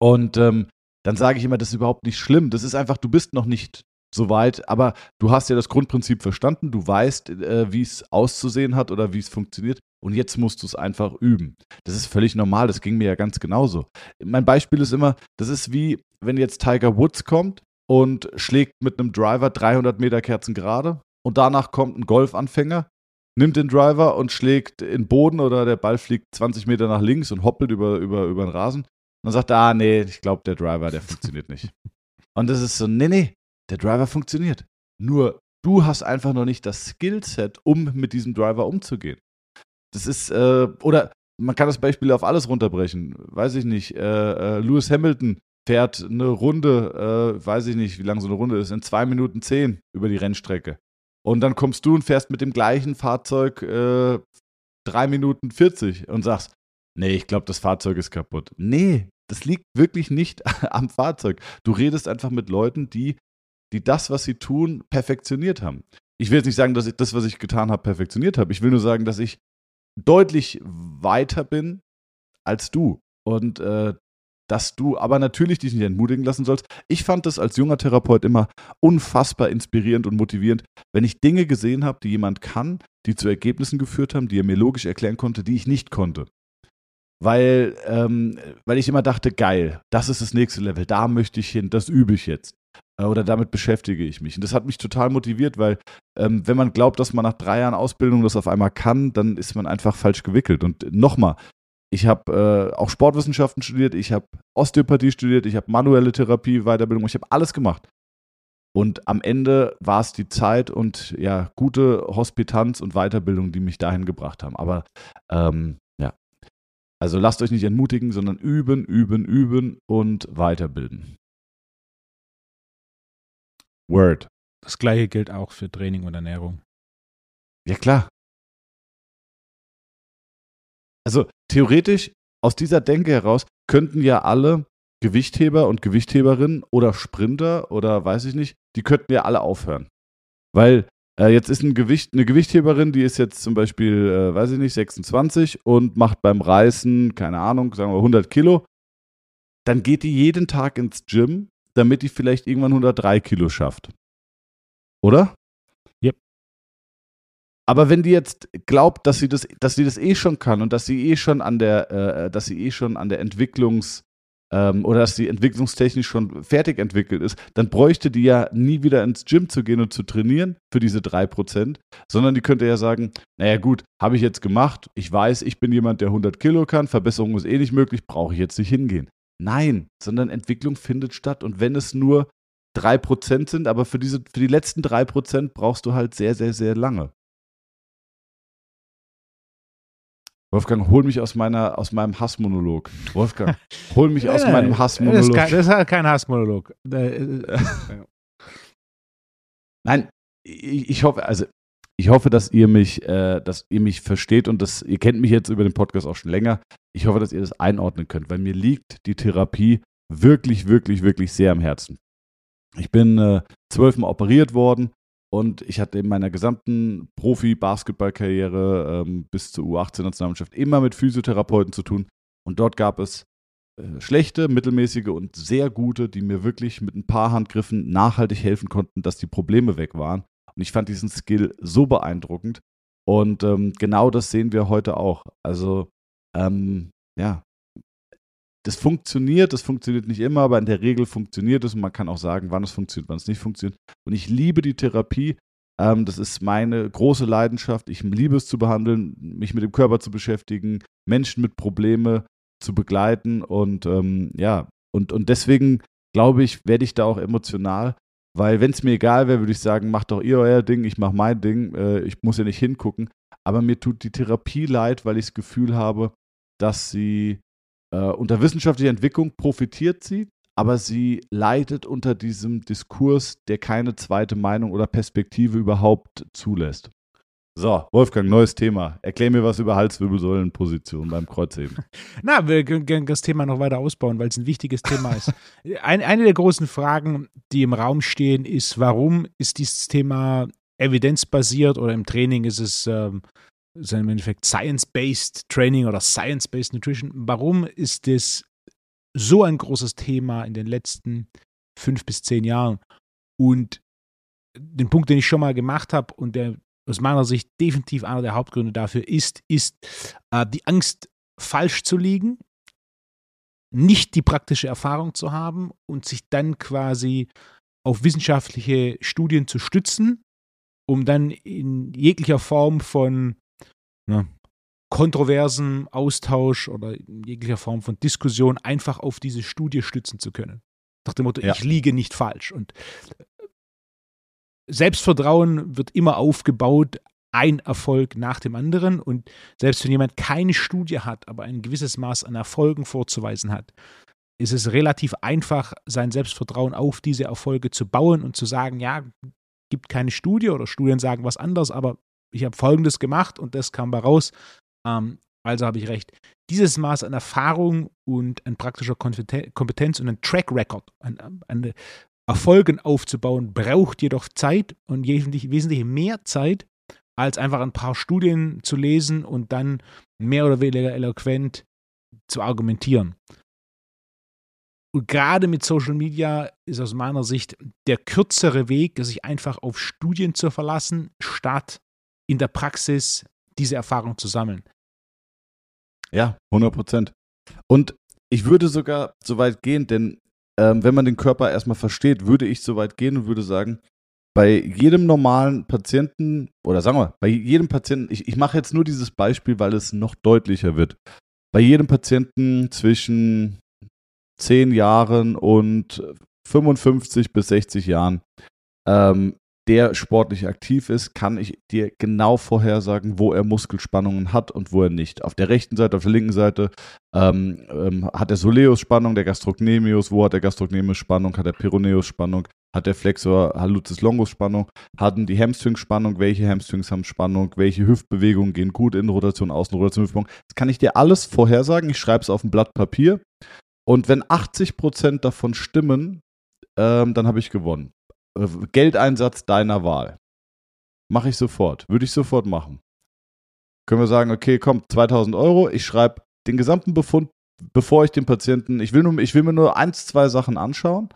Und ähm, dann sage ich immer, das ist überhaupt nicht schlimm. Das ist einfach, du bist noch nicht so weit, aber du hast ja das Grundprinzip verstanden, du weißt, äh, wie es auszusehen hat oder wie es funktioniert und jetzt musst du es einfach üben. Das ist völlig normal, das ging mir ja ganz genauso. Mein Beispiel ist immer, das ist wie, wenn jetzt Tiger Woods kommt und schlägt mit einem Driver 300 Meter Kerzen gerade und danach kommt ein Golfanfänger, nimmt den Driver und schlägt in den Boden oder der Ball fliegt 20 Meter nach links und hoppelt über, über, über den Rasen. Und dann sagt er, ah, nee, ich glaube, der Driver, der funktioniert nicht. Und das ist so, nee, nee, der Driver funktioniert. Nur du hast einfach noch nicht das Skillset, um mit diesem Driver umzugehen. Das ist, äh, oder man kann das Beispiel auf alles runterbrechen. Weiß ich nicht. Äh, äh, Lewis Hamilton fährt eine Runde, äh, weiß ich nicht, wie lang so eine Runde ist, in zwei Minuten zehn über die Rennstrecke. Und dann kommst du und fährst mit dem gleichen Fahrzeug äh, drei Minuten 40 und sagst, nee, ich glaube, das Fahrzeug ist kaputt. Nee, das liegt wirklich nicht am Fahrzeug. Du redest einfach mit Leuten, die, die das, was sie tun, perfektioniert haben. Ich will jetzt nicht sagen, dass ich das, was ich getan habe, perfektioniert habe. Ich will nur sagen, dass ich deutlich weiter bin als du. Und äh, dass du aber natürlich dich nicht entmutigen lassen sollst. Ich fand das als junger Therapeut immer unfassbar inspirierend und motivierend, wenn ich Dinge gesehen habe, die jemand kann, die zu Ergebnissen geführt haben, die er mir logisch erklären konnte, die ich nicht konnte. Weil, ähm, weil ich immer dachte, geil, das ist das nächste Level, da möchte ich hin, das übe ich jetzt. Äh, oder damit beschäftige ich mich. Und das hat mich total motiviert, weil ähm, wenn man glaubt, dass man nach drei Jahren Ausbildung das auf einmal kann, dann ist man einfach falsch gewickelt. Und nochmal, ich habe äh, auch Sportwissenschaften studiert, ich habe Osteopathie studiert, ich habe manuelle Therapie, Weiterbildung, ich habe alles gemacht. Und am Ende war es die Zeit und ja, gute Hospitanz und Weiterbildung, die mich dahin gebracht haben. Aber ähm, ja, also lasst euch nicht entmutigen, sondern üben, üben, üben und weiterbilden. Word. Das gleiche gilt auch für Training und Ernährung. Ja, klar. Also theoretisch aus dieser Denke heraus könnten ja alle Gewichtheber und Gewichtheberinnen oder Sprinter oder weiß ich nicht, die könnten ja alle aufhören. Weil äh, jetzt ist ein Gewicht, eine Gewichtheberin, die ist jetzt zum Beispiel, äh, weiß ich nicht, 26 und macht beim Reißen, keine Ahnung, sagen wir 100 Kilo. Dann geht die jeden Tag ins Gym, damit die vielleicht irgendwann 103 Kilo schafft. Oder? Yep. Aber wenn die jetzt glaubt, dass sie das, dass sie das eh schon kann und dass sie eh schon an der, äh, dass sie eh schon an der Entwicklungs, ähm, oder dass die entwicklungstechnisch schon fertig entwickelt ist, dann bräuchte die ja nie wieder ins Gym zu gehen und zu trainieren für diese 3%, sondern die könnte ja sagen, naja gut, habe ich jetzt gemacht, ich weiß, ich bin jemand, der 100 Kilo kann, Verbesserung ist eh nicht möglich, brauche ich jetzt nicht hingehen. Nein, sondern Entwicklung findet statt und wenn es nur 3% sind, aber für, diese, für die letzten 3% brauchst du halt sehr, sehr, sehr lange. Wolfgang, hol mich aus, meiner, aus meinem Hassmonolog. Wolfgang, hol mich aus meinem Hassmonolog. Das ist kein, das ist kein Hassmonolog. Äh, Nein, ich, ich, hoffe, also ich hoffe, dass ihr mich, äh, dass ihr mich versteht und dass ihr kennt mich jetzt über den Podcast auch schon länger. Ich hoffe, dass ihr das einordnen könnt, weil mir liegt die Therapie wirklich, wirklich, wirklich sehr am Herzen. Ich bin äh, zwölfmal operiert worden und ich hatte in meiner gesamten Profi-Basketball-Karriere ähm, bis zur U18-Nationalmannschaft immer mit Physiotherapeuten zu tun. Und dort gab es äh, schlechte, mittelmäßige und sehr gute, die mir wirklich mit ein paar Handgriffen nachhaltig helfen konnten, dass die Probleme weg waren. Und ich fand diesen Skill so beeindruckend. Und ähm, genau das sehen wir heute auch. Also, ähm, ja, das funktioniert, das funktioniert nicht immer, aber in der Regel funktioniert es und man kann auch sagen, wann es funktioniert, wann es nicht funktioniert. Und ich liebe die Therapie. Ähm, das ist meine große Leidenschaft. Ich liebe es zu behandeln, mich mit dem Körper zu beschäftigen, Menschen mit Problemen zu begleiten und ähm, ja, und, und deswegen glaube ich, werde ich da auch emotional, weil wenn es mir egal wäre, würde ich sagen, macht doch ihr euer Ding, ich mache mein Ding, äh, ich muss ja nicht hingucken. Aber mir tut die Therapie leid, weil ich das Gefühl habe, dass sie äh, unter wissenschaftlicher Entwicklung profitiert sie, aber sie leidet unter diesem Diskurs, der keine zweite Meinung oder Perspektive überhaupt zulässt. So, Wolfgang, neues Thema. Erklär mir was über Halswirbelsäulenposition beim Kreuzheben. Na, wir können das Thema noch weiter ausbauen, weil es ein wichtiges Thema ist. Ein, eine der großen Fragen, die im Raum stehen, ist, warum ist dieses Thema evidenzbasiert oder im Training ist es ähm, ist im Endeffekt Science-Based Training oder Science-Based Nutrition. Warum ist das so ein großes Thema in den letzten fünf bis zehn Jahren? Und den Punkt, den ich schon mal gemacht habe und der aus meiner Sicht definitiv einer der Hauptgründe dafür ist, ist äh, die Angst, falsch zu liegen, nicht die praktische Erfahrung zu haben und sich dann quasi auf wissenschaftliche Studien zu stützen, um dann in jeglicher Form von ne, kontroversen Austausch oder in jeglicher Form von Diskussion einfach auf diese Studie stützen zu können. Nach dem Motto, ja. ich liege nicht falsch. Und Selbstvertrauen wird immer aufgebaut, ein Erfolg nach dem anderen. Und selbst wenn jemand keine Studie hat, aber ein gewisses Maß an Erfolgen vorzuweisen hat, ist es relativ einfach, sein Selbstvertrauen auf diese Erfolge zu bauen und zu sagen, ja, gibt keine Studie oder Studien sagen was anderes, aber ich habe Folgendes gemacht und das kam bei raus. Ähm, also habe ich recht. Dieses Maß an Erfahrung und an praktischer Kompetenz und ein Track Record, an, an Erfolgen aufzubauen, braucht jedoch Zeit und wesentlich, wesentlich mehr Zeit, als einfach ein paar Studien zu lesen und dann mehr oder weniger eloquent zu argumentieren. Und gerade mit Social Media ist aus meiner Sicht der kürzere Weg, sich einfach auf Studien zu verlassen, statt in der Praxis diese Erfahrung zu sammeln. Ja, 100 Prozent. Und ich würde sogar so weit gehen, denn ähm, wenn man den Körper erstmal versteht, würde ich so weit gehen und würde sagen, bei jedem normalen Patienten, oder sagen wir, bei jedem Patienten, ich, ich mache jetzt nur dieses Beispiel, weil es noch deutlicher wird. Bei jedem Patienten zwischen 10 Jahren und 55 bis 60 Jahren ähm, der sportlich aktiv ist, kann ich dir genau vorhersagen, wo er Muskelspannungen hat und wo er nicht. Auf der rechten Seite, auf der linken Seite ähm, ähm, hat er Soleus-Spannung, der Gastrocnemius, wo hat der Gastrocnemius Spannung, hat der Peroneus-Spannung, hat der Flexor Hallucis Longus Spannung, hatten die Hamstrings Spannung, welche Hamstrings haben Spannung, welche Hüftbewegungen gehen gut in Rotation, Außenrotation, Hüftbewegung. Das kann ich dir alles vorhersagen. Ich schreibe es auf ein Blatt Papier. Und wenn 80% davon stimmen, ähm, dann habe ich gewonnen. Äh, Geldeinsatz deiner Wahl. Mache ich sofort. Würde ich sofort machen. Können wir sagen, okay, komm, 2000 Euro. Ich schreibe den gesamten Befund, bevor ich den Patienten, ich will, nur, ich will mir nur eins, zwei Sachen anschauen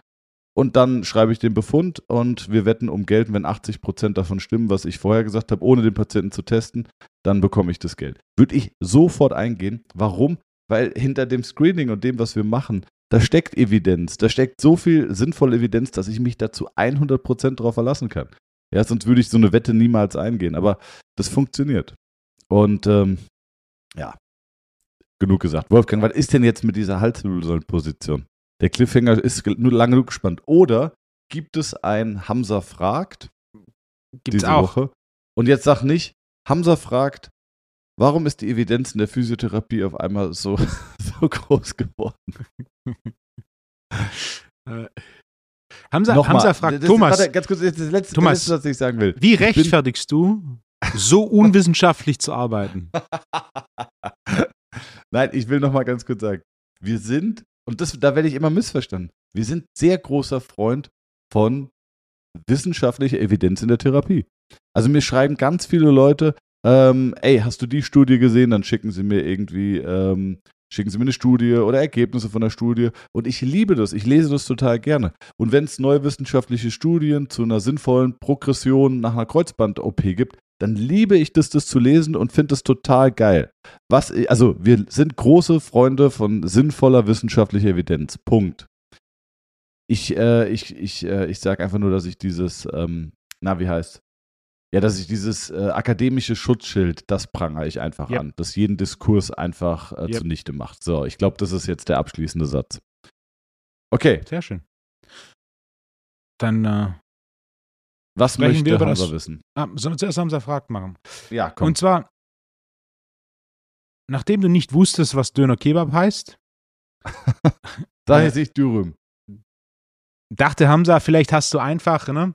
und dann schreibe ich den Befund und wir wetten um Geld. Wenn 80 Prozent davon stimmen, was ich vorher gesagt habe, ohne den Patienten zu testen, dann bekomme ich das Geld. Würde ich sofort eingehen. Warum? Weil hinter dem Screening und dem, was wir machen, da steckt Evidenz, da steckt so viel sinnvolle Evidenz, dass ich mich dazu 100% drauf verlassen kann. Ja, sonst würde ich so eine Wette niemals eingehen, aber das funktioniert. Und ähm, ja, genug gesagt. Wolfgang, was ist denn jetzt mit dieser Halswirbelsäulenposition? Der Cliffhanger ist nur lange genug gespannt. Oder gibt es ein Hamza fragt Gibt's diese auch. Woche? Und jetzt sag nicht, Hamza fragt, warum ist die Evidenz in der Physiotherapie auf einmal so, so groß geworden? Äh, Hamza, Nochmal, Hamza fragt das, Thomas, Warte, ganz kurz, das, letzte, Thomas, das letzte, was ich sagen will. wie rechtfertigst du, so unwissenschaftlich zu arbeiten? Nein, ich will noch mal ganz kurz sagen, wir sind, und das, da werde ich immer missverstanden, wir sind sehr großer Freund von wissenschaftlicher Evidenz in der Therapie. Also mir schreiben ganz viele Leute, ähm, ey, hast du die Studie gesehen? Dann schicken sie mir irgendwie, ähm, schicken sie mir eine Studie oder Ergebnisse von der Studie. Und ich liebe das, ich lese das total gerne. Und wenn es neue wissenschaftliche Studien zu einer sinnvollen Progression nach einer Kreuzband-OP gibt, dann liebe ich das, das zu lesen und finde es total geil. Was, also wir sind große Freunde von sinnvoller wissenschaftlicher Evidenz. Punkt. Ich, äh, ich, ich, äh, ich sage einfach nur, dass ich dieses, ähm, na, wie heißt? Ja, dass ich dieses äh, akademische Schutzschild, das prangere ich einfach Yep. an, das jeden Diskurs einfach äh, Yep. zunichte macht. So, ich glaube, das ist jetzt der abschließende Satz. Okay, Sehr schön. Dann äh, was möchte wir über Hamza das- wissen? ah, sollen wir zuerst Hamza fragt machen. Ja, komm. Und zwar, nachdem du nicht wusstest, was Döner Kebab heißt, da äh, ich Dürüm. dachte Hamza, vielleicht hast du einfach, ne,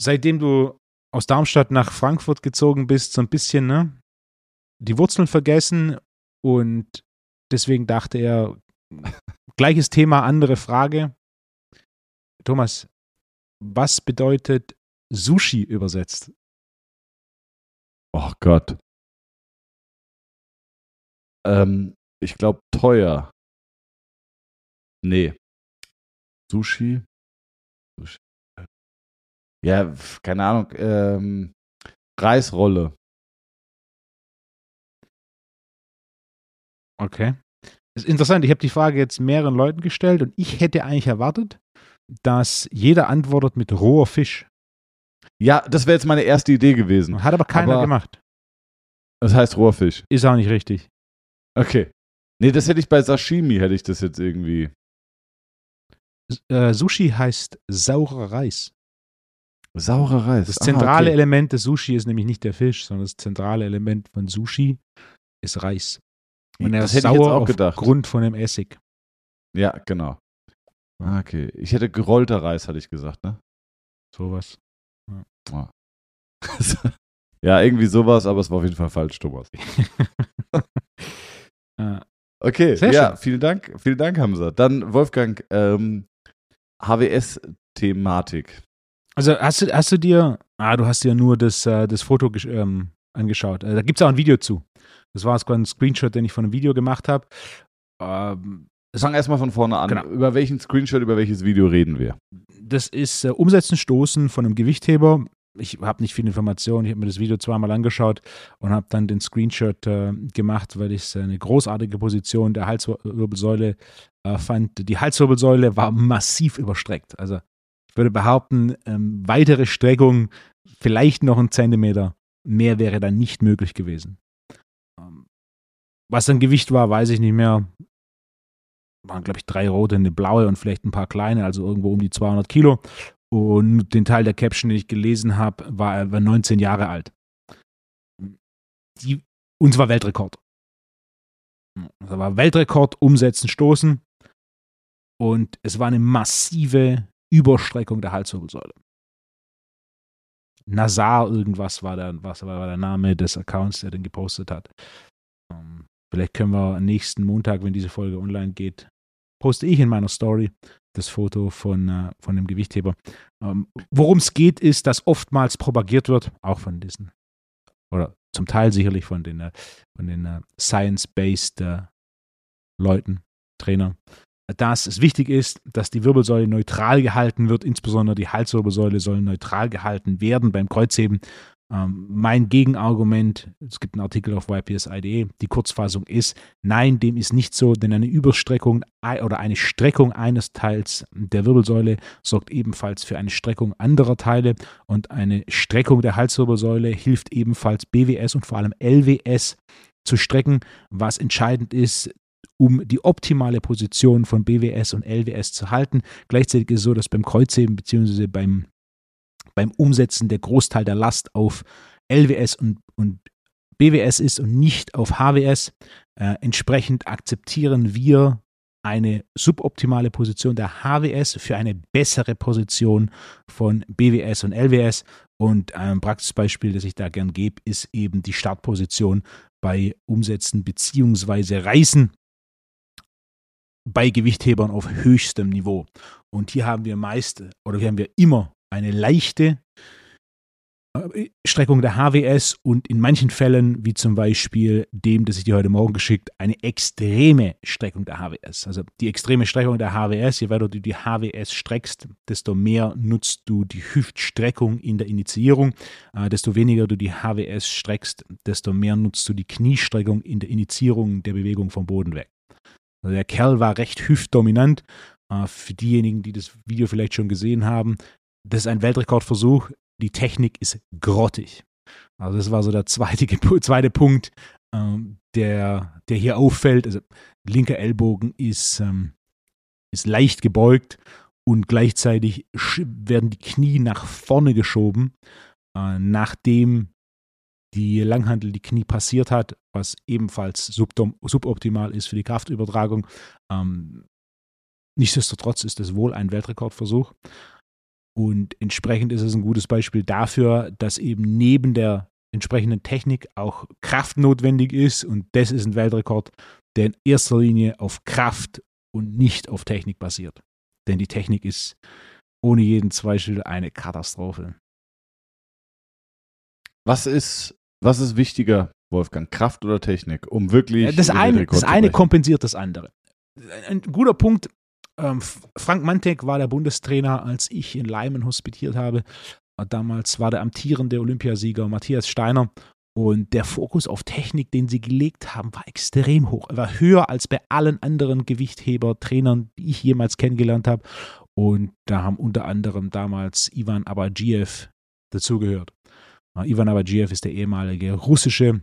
seitdem du aus Darmstadt nach Frankfurt gezogen bist, so ein bisschen, ne, die Wurzeln vergessen und deswegen dachte er, gleiches Thema, andere Frage. Thomas, was bedeutet Sushi übersetzt? Oh Gott. Ähm, ich glaube teuer. Nee. Sushi? Sushi. Ja, keine Ahnung. Ähm, Reisrolle. Okay. ist interessant, ich habe die Frage jetzt mehreren Leuten gestellt und ich hätte eigentlich erwartet, dass jeder antwortet mit roher Fisch. Ja, das wäre jetzt meine erste Idee gewesen. Hat aber keiner Aber- gemacht. Das heißt Rohrfisch. Ist auch nicht richtig. Okay. Nee, das hätte ich bei Sashimi, hätte ich das jetzt irgendwie. S- Äh, Sushi heißt saurer Reis. Saurer Reis. Das Ah, zentrale okay. Element des Sushi ist nämlich nicht der Fisch, sondern das zentrale Element von Sushi ist Reis. Und er das ist hätte ich jetzt sauer auch gedacht. aufgrund von dem Essig. Ja, genau. Ah, Okay. Ich hätte gerollter Reis, hatte ich gesagt, ne? Sowas. ja, irgendwie sowas, aber es war auf jeden Fall falsch, Thomas. Äh, Okay, Sehr ja, schön. vielen Dank, vielen Dank, Hamza. Dann, Wolfgang, ähm, HWS-Thematik. Also hast du, hast du dir, ah, du hast dir nur das, äh, das Foto ähm, angeschaut. Äh, da gibt es auch ein Video zu. Das war sogar ein Screenshot, den ich von einem Video gemacht habe. Ähm, Fang erstmal von vorne an. Genau. Über welchen Screenshot, über welches Video reden wir? das ist äh, Umsetzen, Stoßen von einem Gewichtheber. Ich habe nicht viel Information. Ich habe mir das Video zweimal angeschaut und habe dann den Screenshot äh, gemacht, weil ich es eine großartige Position der Halswirbelsäule äh, fand. Die Halswirbelsäule war massiv überstreckt. Also ich würde behaupten, ähm, weitere Streckung, vielleicht noch ein Zentimeter mehr wäre dann nicht möglich gewesen. Ähm, was dann Gewicht war, weiß ich nicht mehr. Waren, glaube ich, drei rote, eine blaue und vielleicht ein paar kleine, also irgendwo um die 200 Kilo. Und den Teil der Caption, den ich gelesen habe, war er war 19 Jahre alt. Die, und zwar Weltrekord. Das war Weltrekord, umsetzen, stoßen. Und es war eine massive Überstreckung der Halswirbelsäule. Nazar irgendwas war der, was war der Name des Accounts, der den gepostet hat. Ähm, vielleicht können wir nächsten Montag, wenn diese Folge online geht, poste ich in meiner Story das Foto von, äh, von dem Gewichtheber. Ähm, Worum es geht, ist, dass oftmals propagiert wird, auch von diesen, oder zum Teil sicherlich von den, äh, von den äh, Science-Based Leuten, Trainern, dass es wichtig ist, dass die Wirbelsäule neutral gehalten wird, insbesondere die Halswirbelsäule soll neutral gehalten werden beim Kreuzheben. Ähm, mein Gegenargument, es gibt einen Artikel auf YPSI.de, die Kurzfassung ist, nein, dem ist nicht so, denn eine Überstreckung oder eine Streckung eines Teils der Wirbelsäule sorgt ebenfalls für eine Streckung anderer Teile und eine Streckung der Halswirbelsäule hilft ebenfalls BWS und vor allem LWS zu strecken, was entscheidend ist, um die optimale Position von BWS und LWS zu halten. Gleichzeitig ist es so, dass beim Kreuzheben bzw. beim beim Umsetzen der Großteil der Last auf LWS und, und BWS ist und nicht auf HWS. Äh, entsprechend akzeptieren wir eine suboptimale Position der HWS für eine bessere Position von BWS und LWS. Und ein Praxisbeispiel, das ich da gern gebe, ist eben die Startposition bei Umsätzen bzw. Reißen bei Gewichthebern auf höchstem Niveau. Und hier haben wir meist oder hier haben wir immer eine leichte äh, Streckung der HWS und in manchen Fällen, wie zum Beispiel dem, das ich dir heute Morgen geschickt, eine extreme Streckung der HWS. Also die extreme Streckung der HWS, je weiter du die HWS streckst, desto mehr nutzt du die Hüftstreckung in der Initiierung. Äh, desto weniger du die HWS streckst, desto mehr nutzt du die Kniestreckung in der Initiierung der Bewegung vom Boden weg. Also der Kerl war recht hüftdominant. Äh, für diejenigen, die das Video vielleicht schon gesehen haben, das ist ein Weltrekordversuch. Die Technik ist grottig. Also das war so der zweite, zweite Punkt, ähm, der, der hier auffällt. Also linker Ellbogen ist, ähm, ist leicht gebeugt und gleichzeitig werden die Knie nach vorne geschoben, äh, nachdem die Langhandel die Knie passiert hat, was ebenfalls suboptimal ist für die Kraftübertragung. Ähm, nichtsdestotrotz ist es wohl ein Weltrekordversuch. Und entsprechend ist es ein gutes Beispiel dafür, dass eben neben der entsprechenden Technik auch Kraft notwendig ist. Und das ist ein Weltrekord, der in erster Linie auf Kraft und nicht auf Technik basiert. Denn die Technik ist ohne jeden Zweifel eine Katastrophe. Was ist, was ist wichtiger, Wolfgang, Kraft oder Technik, um wirklich. Das eine, das eine kompensiert das andere. Ein guter Punkt, ähm, Frank Mantek war der Bundestrainer, als ich in Leimen hospitiert habe. Damals war der amtierende Olympiasieger Matthias Steiner. Und der Fokus auf Technik, den sie gelegt haben, war extrem hoch. Er war höher als bei allen anderen Gewichtheber-Trainern, die ich jemals kennengelernt habe. Und da haben unter anderem damals Ivan Abadjiev dazugehört. Ivan Abadjiev ist der ehemalige russische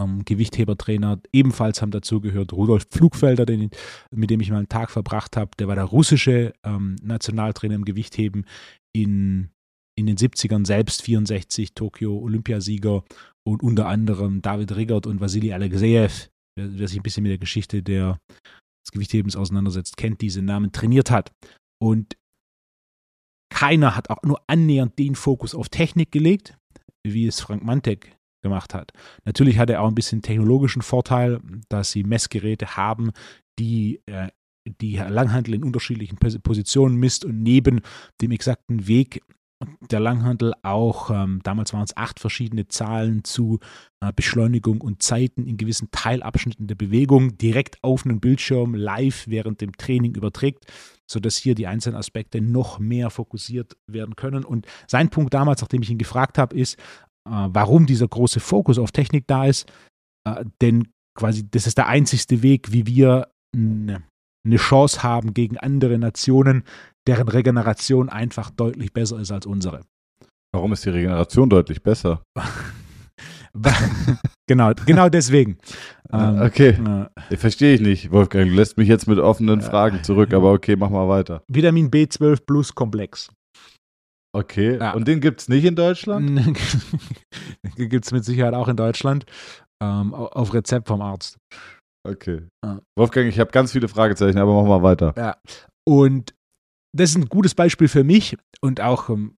ähm, Gewichthebertrainer. Ebenfalls haben dazu gehört Rudolf Pflugfelder, den, mit dem ich mal einen Tag verbracht habe. Der war der russische ähm, Nationaltrainer im Gewichtheben in, in den 70ern, selbst 64 Tokio Olympiasieger und unter anderem David Riggert und Vasili Alexejew, wer, wer sich ein bisschen mit der Geschichte der, des Gewichthebens auseinandersetzt, kennt diese Namen, trainiert hat. Und keiner hat auch nur annähernd den Fokus auf Technik gelegt, wie es Frank Mantek gemacht hat. Natürlich hat er auch ein bisschen technologischen Vorteil, dass sie Messgeräte haben, die äh, die Langhandel in unterschiedlichen Positionen misst und neben dem exakten Weg der Langhandel auch, ähm, damals waren es acht verschiedene Zahlen zu äh, Beschleunigung und Zeiten in gewissen Teilabschnitten der Bewegung direkt auf einen Bildschirm live während dem Training überträgt, sodass hier die einzelnen Aspekte noch mehr fokussiert werden können. Und sein Punkt damals, nachdem ich ihn gefragt habe, ist, warum dieser große Fokus auf Technik da ist. Äh, denn quasi das ist der einzigste Weg, wie wir eine Chance haben gegen andere Nationen, deren Regeneration einfach deutlich besser ist als unsere. Warum ist die Regeneration deutlich besser? genau, genau deswegen. Ähm, okay, äh, verstehe ich nicht, Wolfgang. Du lässt mich jetzt mit offenen Fragen zurück, aber okay, mach mal weiter. Vitamin B12 Plus Komplex. Okay, ja. und den gibt es nicht in Deutschland? den gibt es mit Sicherheit auch in Deutschland. Ähm, auf Rezept vom Arzt. Okay. Ja. Wolfgang, ich habe ganz viele Fragezeichen, aber mach mal weiter. Ja. Und das ist ein gutes Beispiel für mich und auch, ähm,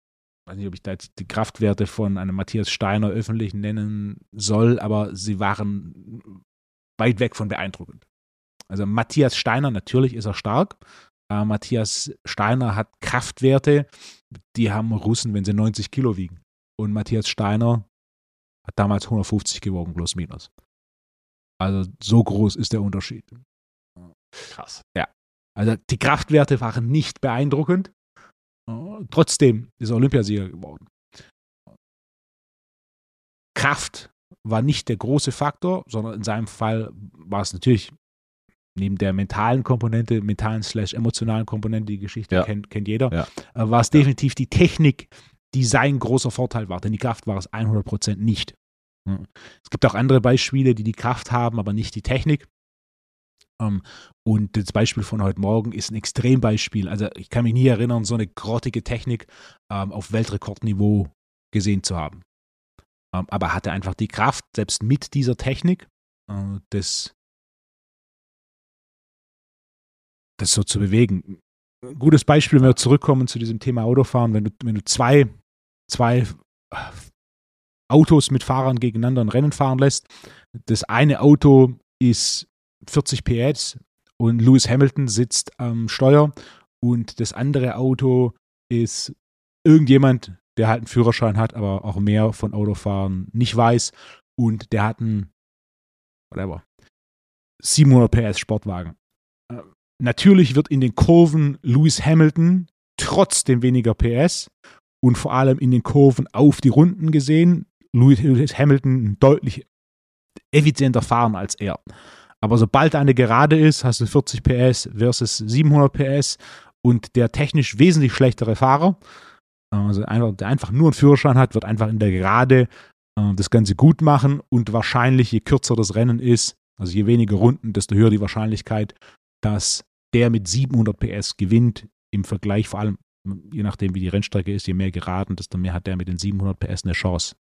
weiß nicht, ob ich da jetzt die Kraftwerte von einem Matthias Steiner öffentlich nennen soll, aber sie waren weit weg von beeindruckend. Also Matthias Steiner, natürlich ist er stark, äh, Matthias Steiner hat Kraftwerte, die haben Russen, wenn sie 90 Kilo wiegen. Und Matthias Steiner hat damals 150 gewogen, plus minus. Also so groß ist der Unterschied. Krass. Ja. Also die Kraftwerte waren nicht beeindruckend. Trotzdem ist er Olympiasieger geworden. Kraft war nicht der große Faktor, sondern in seinem Fall war es natürlich neben der mentalen Komponente, mentalen slash emotionalen Komponente, die Geschichte Ja. kennt, kennt jeder, Ja. äh, war es definitiv die Technik, die sein großer Vorteil war. Denn die Kraft war es 100% nicht. Ja. Es gibt auch andere Beispiele, die die Kraft haben, aber nicht die Technik. Ähm, und das Beispiel von heute Morgen ist ein Extrembeispiel. Also ich kann mich nie erinnern, so eine grottige Technik ähm, auf Weltrekordniveau gesehen zu haben. Ähm, aber er hatte einfach die Kraft, selbst mit dieser Technik, äh, das, das so zu bewegen. Ein gutes Beispiel, wenn wir zurückkommen zu diesem Thema Autofahren, wenn du, wenn du zwei, zwei äh, Autos mit Fahrern gegeneinander ein Rennen fahren lässt. Das eine Auto ist 40 PS und Lewis Hamilton sitzt am Steuer und das andere Auto ist irgendjemand, der halt einen Führerschein hat, aber auch mehr von Autofahren nicht weiß und der hat einen, whatever, 700 PS Sportwagen. Natürlich wird in den Kurven Lewis Hamilton trotzdem weniger PS und vor allem in den Kurven auf die Runden gesehen Lewis Hamilton deutlich effizienter fahren als er. Aber sobald eine Gerade ist, hast du 40 PS versus 700 PS und der technisch wesentlich schlechtere Fahrer, also einfach, der einfach nur einen Führerschein hat, wird einfach in der Gerade äh, das Ganze gut machen und wahrscheinlich, je kürzer das Rennen ist, also je weniger Runden, desto höher die Wahrscheinlichkeit, dass der mit 700 PS gewinnt im Vergleich, vor allem je nachdem, wie die Rennstrecke ist, je mehr geraden, desto mehr hat der mit den 700 PS eine Chance.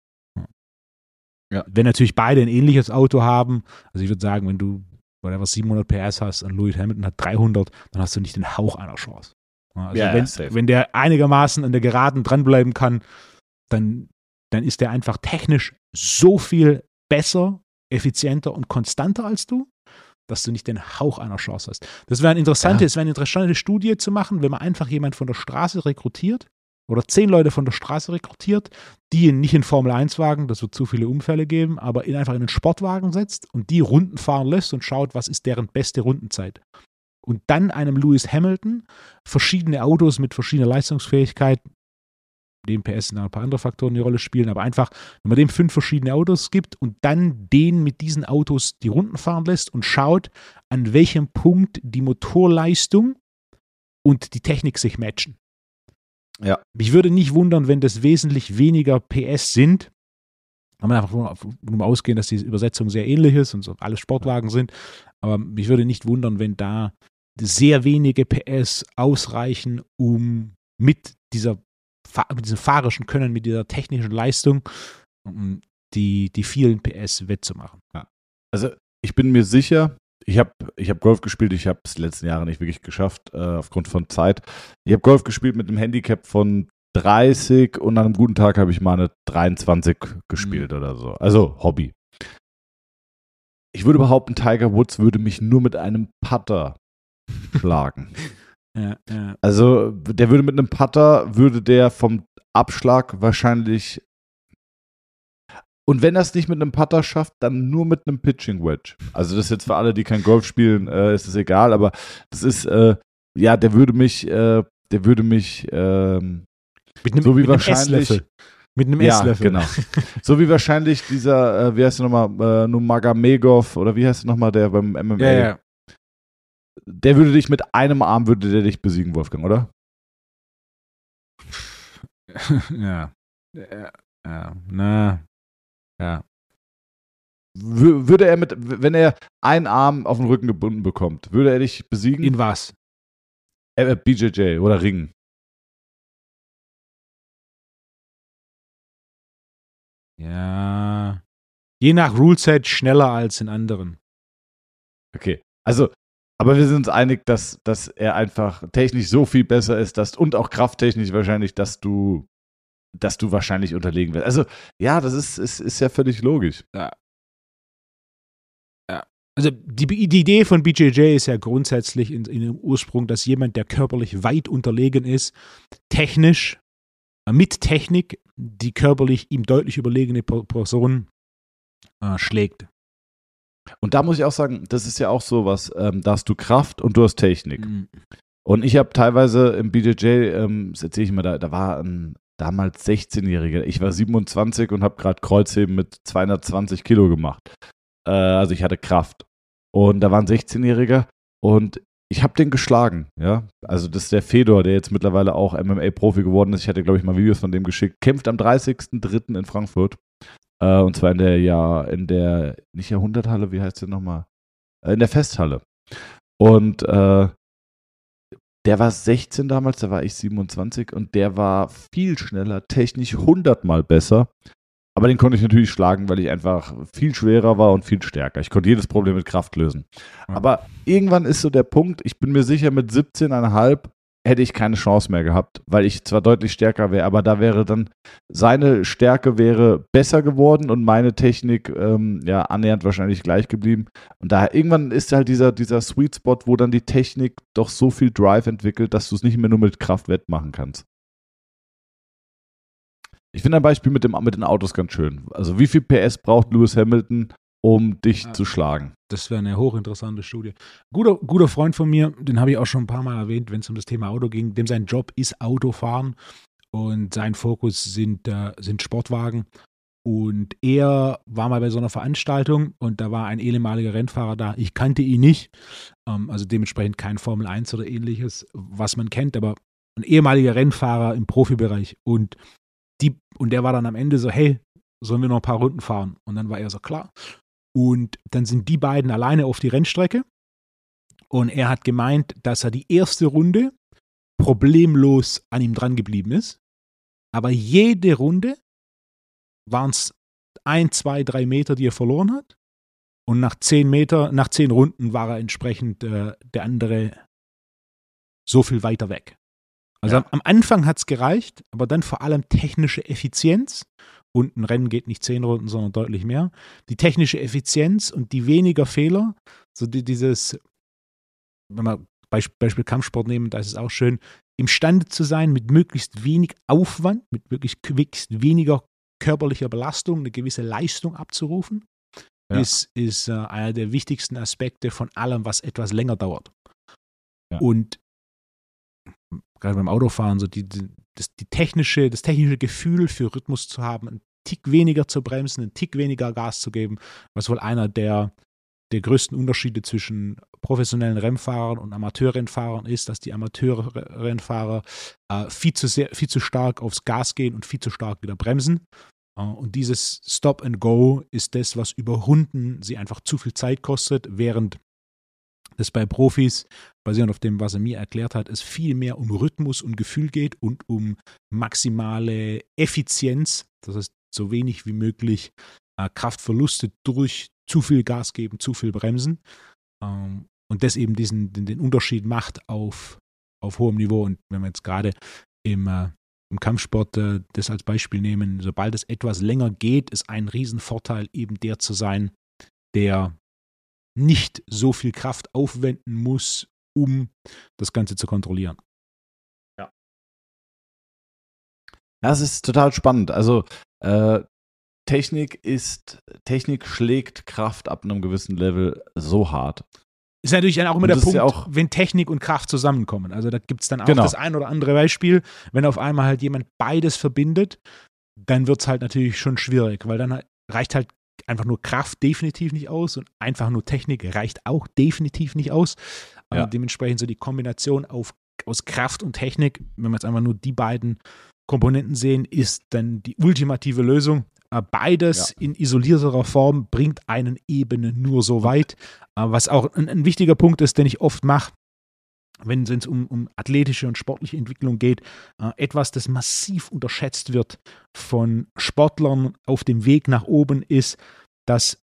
Ja. Wenn natürlich beide ein ähnliches Auto haben, also ich würde sagen, wenn du whatever 700 PS hast und Lewis Hamilton hat 300, dann hast du nicht den Hauch einer Chance. Ja, Also Ja, ja, wenn, safe. wenn der einigermaßen an der Geraden dranbleiben kann, dann, dann ist der einfach technisch so viel besser, effizienter und konstanter als du, dass du nicht den Hauch einer Chance hast. Das wäre eine interessante, Ja. wäre eine interessante Studie zu machen, wenn man einfach jemand von der Straße rekrutiert oder zehn Leute von der Straße rekrutiert, die ihn nicht in Formel 1 Wagen, das wird zu viele Unfälle geben, aber ihn einfach in einen Sportwagen setzt und die Runden fahren lässt und schaut, was ist deren beste Rundenzeit. Und dann einem Lewis Hamilton verschiedene Autos mit verschiedener Leistungsfähigkeit, neben PS sind ein paar andere Faktoren die Rolle spielen, aber einfach, wenn man dem fünf verschiedene Autos gibt und dann den mit diesen Autos die Runden fahren lässt und schaut, an welchem Punkt die Motorleistung und die Technik sich matchen. Ja. Mich würde nicht wundern, wenn das wesentlich weniger PS sind. Kann man einfach nur ausgehen, dass die Übersetzung sehr ähnlich ist und so alles Sportwagen sind. Aber mich würde nicht wundern, wenn da sehr wenige PS ausreichen, um mit dieser mit diesem fahrerischen Können, mit dieser technischen Leistung um die, die vielen PS wettzumachen. Also ich bin mir sicher, ich habe ich hab Golf gespielt, ich habe es die letzten Jahre nicht wirklich geschafft, äh, aufgrund von Zeit. Ich habe Golf gespielt mit einem Handicap von 30 und an einem guten Tag habe ich mal eine 23 gespielt oder so. Also Hobby. Ich würde behaupten, Tiger Woods würde mich nur mit einem Putter schlagen. Ja, ja. Also der würde mit einem Putter, würde der vom Abschlag wahrscheinlich und wenn er es nicht mit einem Putter schafft, dann nur mit einem Pitching Wedge. Also das ist jetzt für alle, die kein Golf spielen, äh, ist es egal, aber das ist, äh, ja, der würde mich, äh, der würde mich, ähm, Mit einem, So wie mit einem wahrscheinlich- Esslöffel. Mit einem ja, Esslöffel. genau. So wie wahrscheinlich dieser, äh, wie heißt der nochmal, äh, Nurmagomedov oder wie heißt der nochmal, der beim MMA, Ja, ja. Der würde dich mit einem Arm, würde der dich besiegen, Wolfgang, oder? ja. Ja, ja. Na. Ja. Wür- Würde er mit, wenn er einen Arm auf den Rücken gebunden bekommt, würde er dich besiegen? In was? äh, BJJ oder Ringen. Ja. Je nach Ruleset schneller als in anderen. Okay. Also, aber wir sind uns einig, dass, dass er einfach technisch so viel besser ist, dass, und auch krafttechnisch wahrscheinlich, dass du, dass du wahrscheinlich unterlegen wirst. Also, ja, das ist, ist, ist ja völlig logisch. Also die, die Idee von BJJ ist ja grundsätzlich in, in dem Ursprung, dass jemand, der körperlich weit unterlegen ist, technisch, äh, mit Technik, die körperlich ihm deutlich überlegene Per- Person äh, schlägt. Und da muss ich auch sagen, das ist ja auch sowas, ähm, da hast du Kraft und du hast Technik. Mhm. Und ich habe teilweise im BJJ, ähm, das erzähle ich immer, da, da war ein, damals 16-Jähriger. Ich war 27 und habe gerade Kreuzheben mit 220 Kilo gemacht. Äh, also ich hatte Kraft. Und da war ein 16-Jähriger und ich habe den geschlagen, ja. Also das ist der Fedor, der jetzt mittlerweile auch MMA-Profi geworden ist. Ich hatte, glaube ich, mal Videos von dem geschickt. Kämpft am 30.03. in Frankfurt. Äh, und zwar in der, ja, in der, nicht Jahrhunderthalle, wie heißt der nochmal? Äh, in der Festhalle. Und äh, der war 16 damals, da war ich 27 und der war viel schneller, technisch hundertmal besser. Aber den konnte ich natürlich schlagen, weil ich einfach viel schwerer war und viel stärker. Ich konnte jedes Problem mit Kraft lösen. Aber irgendwann ist so der Punkt, ich bin mir sicher, mit 17,5 hätte ich keine Chance mehr gehabt, weil ich zwar deutlich stärker wäre, aber da wäre dann seine Stärke wäre besser geworden und meine Technik ähm, ja annähernd wahrscheinlich gleich geblieben. Und da irgendwann ist halt dieser, dieser Sweet Spot, wo dann die Technik doch so viel Drive entwickelt, dass du es nicht mehr nur mit Kraft wettmachen kannst. Ich finde ein Beispiel mit, dem, mit den Autos ganz schön. Also wie viel PS braucht Lewis Hamilton, um dich ja, zu schlagen? Das wäre eine hochinteressante Studie. Guter, guter Freund von mir, den habe ich auch schon ein paar Mal erwähnt, wenn es um das Thema Auto ging, dem sein Job ist Autofahren und sein Fokus sind, äh, sind Sportwagen. Und er war mal bei so einer Veranstaltung und da war ein ehemaliger Rennfahrer da. Ich kannte ihn nicht, ähm, also dementsprechend kein Formel 1 oder ähnliches, was man kennt, aber ein ehemaliger Rennfahrer im Profibereich. Und, die, und der war dann am Ende so: Hey, sollen wir noch ein paar Runden fahren? Und dann war er so: Klar. Und dann sind die beiden alleine auf die Rennstrecke. Und er hat gemeint, dass er die erste Runde problemlos an ihm dran geblieben ist. Aber jede Runde waren es ein, zwei, drei Meter, die er verloren hat. Und nach zehn Meter, nach zehn Runden war er entsprechend äh, der andere so viel weiter weg. Also ja. am Anfang hat es gereicht, aber dann vor allem technische Effizienz und ein Rennen geht nicht zehn Runden, sondern deutlich mehr. Die technische Effizienz und die weniger Fehler, so die, dieses, wenn man Beispiel, Beispiel Kampfsport nehmen, da ist es auch schön, imstande zu sein, mit möglichst wenig Aufwand, mit möglichst weniger körperlicher Belastung eine gewisse Leistung abzurufen, ja. ist, ist äh, einer der wichtigsten Aspekte von allem, was etwas länger dauert. Ja. Und gerade beim Autofahren, so die, die, das, die technische, das technische Gefühl für Rhythmus zu haben, einen Tick weniger zu bremsen, einen Tick weniger Gas zu geben, was wohl einer der, der größten Unterschiede zwischen professionellen Rennfahrern und Amateurrennfahrern ist, dass die Amateurrennfahrer äh, viel, zu sehr, viel zu stark aufs Gas gehen und viel zu stark wieder bremsen. Äh, und dieses Stop and Go ist das, was über Runden sie einfach zu viel Zeit kostet, während das bei Profis, basierend auf dem, was er mir erklärt hat, es viel mehr um Rhythmus und Gefühl geht und um maximale Effizienz, das heißt so wenig wie möglich äh, Kraftverluste durch zu viel Gas geben, zu viel Bremsen. Ähm, und das eben diesen, den, den, Unterschied macht auf, auf hohem Niveau. Und wenn wir jetzt gerade im, äh, im Kampfsport äh, das als Beispiel nehmen, sobald es etwas länger geht, ist ein Riesenvorteil eben der zu sein, der nicht so viel Kraft aufwenden muss, um das Ganze zu kontrollieren. Ja. Das ist total spannend. Also äh, Technik ist, Technik schlägt Kraft ab einem gewissen Level so hart. Ist natürlich auch immer der Punkt, ja wenn Technik und Kraft zusammenkommen. Also da gibt es dann auch genau. das ein oder andere Beispiel, wenn auf einmal halt jemand beides verbindet, dann wird es halt natürlich schon schwierig, weil dann reicht halt einfach nur Kraft definitiv nicht aus und einfach nur Technik reicht auch definitiv nicht aus. Ja. Dementsprechend so die Kombination auf, aus Kraft und Technik, wenn wir jetzt einfach nur die beiden Komponenten sehen, ist dann die ultimative Lösung. Äh, beides ja. in isolierterer Form bringt einen Ebene nur so weit. Äh, was auch ein, ein wichtiger Punkt ist, den ich oft mache, wenn es um, um athletische und sportliche Entwicklung geht, äh, etwas, das massiv unterschätzt wird von Sportlern auf dem Weg nach oben, ist, dass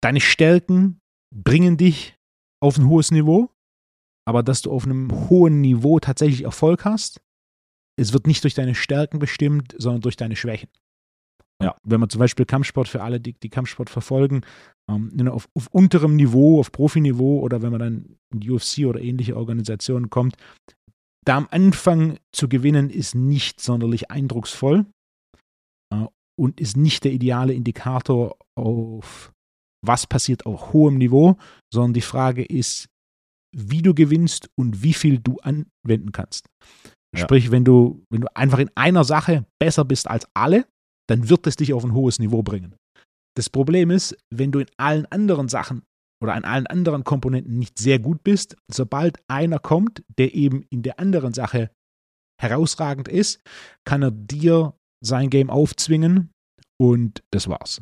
deine Stärken bringen dich auf ein hohes Niveau, aber dass du auf einem hohen Niveau tatsächlich Erfolg hast, es wird nicht durch deine Stärken bestimmt, sondern durch deine Schwächen. Ja. Wenn man zum Beispiel Kampfsport für alle, die, die Kampfsport verfolgen, ähm, auf, auf, unterem Niveau, auf Profiniveau oder wenn man dann in die UFC oder ähnliche Organisationen kommt, da am Anfang zu gewinnen ist nicht sonderlich eindrucksvoll äh, und ist nicht der ideale Indikator auf was passiert auf hohem Niveau, sondern die Frage ist, wie du gewinnst und wie viel du anwenden kannst. Ja. Sprich, wenn du, wenn du einfach in einer Sache besser bist als alle, dann wird es dich auf ein hohes Niveau bringen. Das Problem ist, wenn du in allen anderen Sachen oder an allen anderen Komponenten nicht sehr gut bist, sobald einer kommt, der eben in der anderen Sache herausragend ist, kann er dir sein Game aufzwingen und das war's.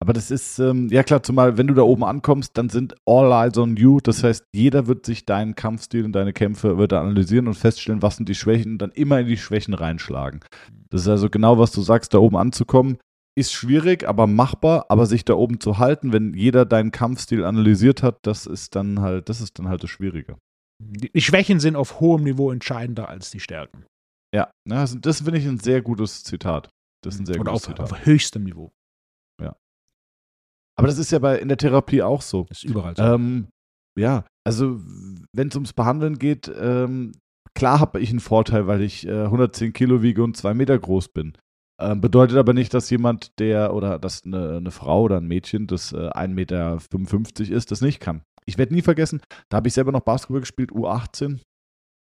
Aber das ist, ähm, ja klar, zumal wenn du da oben ankommst, dann sind all eyes on you. Das heißt, jeder wird sich deinen Kampfstil und deine Kämpfe wird er analysieren und feststellen, was sind die Schwächen und dann immer in die Schwächen reinschlagen. Das ist also genau, was du sagst, da oben anzukommen, ist schwierig, aber machbar, aber sich da oben zu halten, wenn jeder deinen Kampfstil analysiert hat, das ist dann halt, das ist dann halt das Schwierige. Die Schwächen sind auf hohem Niveau entscheidender als die Stärken. Ja, na, das, das finde ich ein sehr gutes Zitat. Das ist ein sehr Oder gutes auf, Zitat. auf höchstem Niveau. Aber das ist ja bei in der Therapie auch so. Ist überall so. Ähm, ja, also wenn es ums Behandeln geht, ähm, klar habe ich einen Vorteil, weil ich äh, 110 Kilo wiege und zwei Meter groß bin. Ähm, bedeutet aber nicht, dass jemand, der oder dass eine, eine Frau oder ein Mädchen, das äh, 1,55 Meter ist, das nicht kann. Ich werde nie vergessen, da habe ich selber noch Basketball gespielt, U18,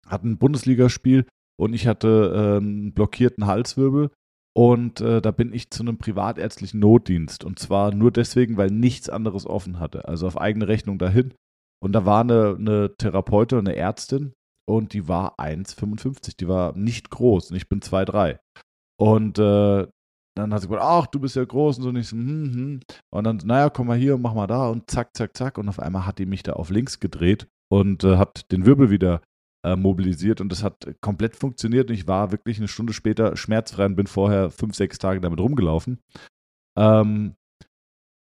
hatte ein Bundesligaspiel und ich hatte äh, einen blockierten Halswirbel und äh, da bin ich zu einem privatärztlichen Notdienst. Und zwar nur deswegen, weil nichts anderes offen hatte. Also auf eigene Rechnung dahin. Und da war eine, eine Therapeutin, eine Ärztin und die war 1,55. Die war nicht groß und ich bin 2,3. Und äh, dann hat sie gesagt, ach, du bist ja groß und so. Und so, hm, hm. Und dann, naja, komm mal hier, mach mal da und zack, zack, zack. Und auf einmal hat die mich da auf links gedreht und äh, hat den Wirbel wieder äh, mobilisiert und das hat komplett funktioniert. Und ich war wirklich eine Stunde später schmerzfrei und bin vorher fünf, sechs Tage damit rumgelaufen. Ähm,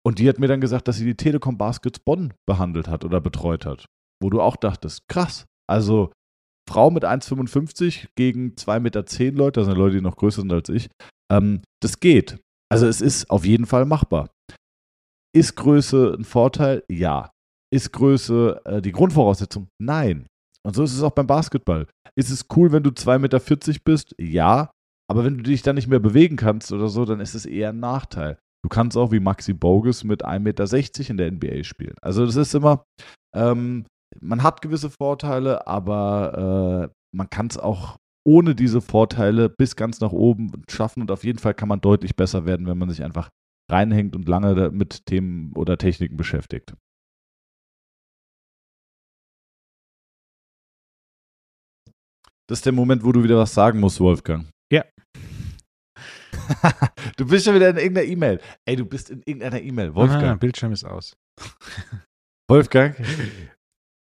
und die hat mir dann gesagt, dass sie die Telekom Baskets Bonn behandelt hat oder betreut hat. Wo du auch dachtest, krass. Also Frau mit 1,55 gegen 2,10 Meter Leute, das sind Leute, die noch größer sind als ich. Ähm, das geht. Also es ist auf jeden Fall machbar. Ist Größe ein Vorteil? Ja. Ist Größe äh, die Grundvoraussetzung? Nein. Und so ist es auch beim Basketball. Ist es cool, wenn du 2,40 Meter bist? Ja. Aber wenn du dich dann nicht mehr bewegen kannst oder so, dann ist es eher ein Nachteil. Du kannst auch wie Maxi Bogus mit 1,60 Meter in der NBA spielen. Also das ist immer, ähm, man hat gewisse Vorteile, aber äh, man kann es auch ohne diese Vorteile bis ganz nach oben schaffen und auf jeden Fall kann man deutlich besser werden, wenn man sich einfach reinhängt und lange mit Themen oder Techniken beschäftigt. Das ist der Moment, wo du wieder was sagen musst, Wolfgang. Ja. du bist schon wieder in irgendeiner E-Mail. Ey, du bist in irgendeiner E-Mail. Wolfgang. Bildschirm ist aus. Wolfgang.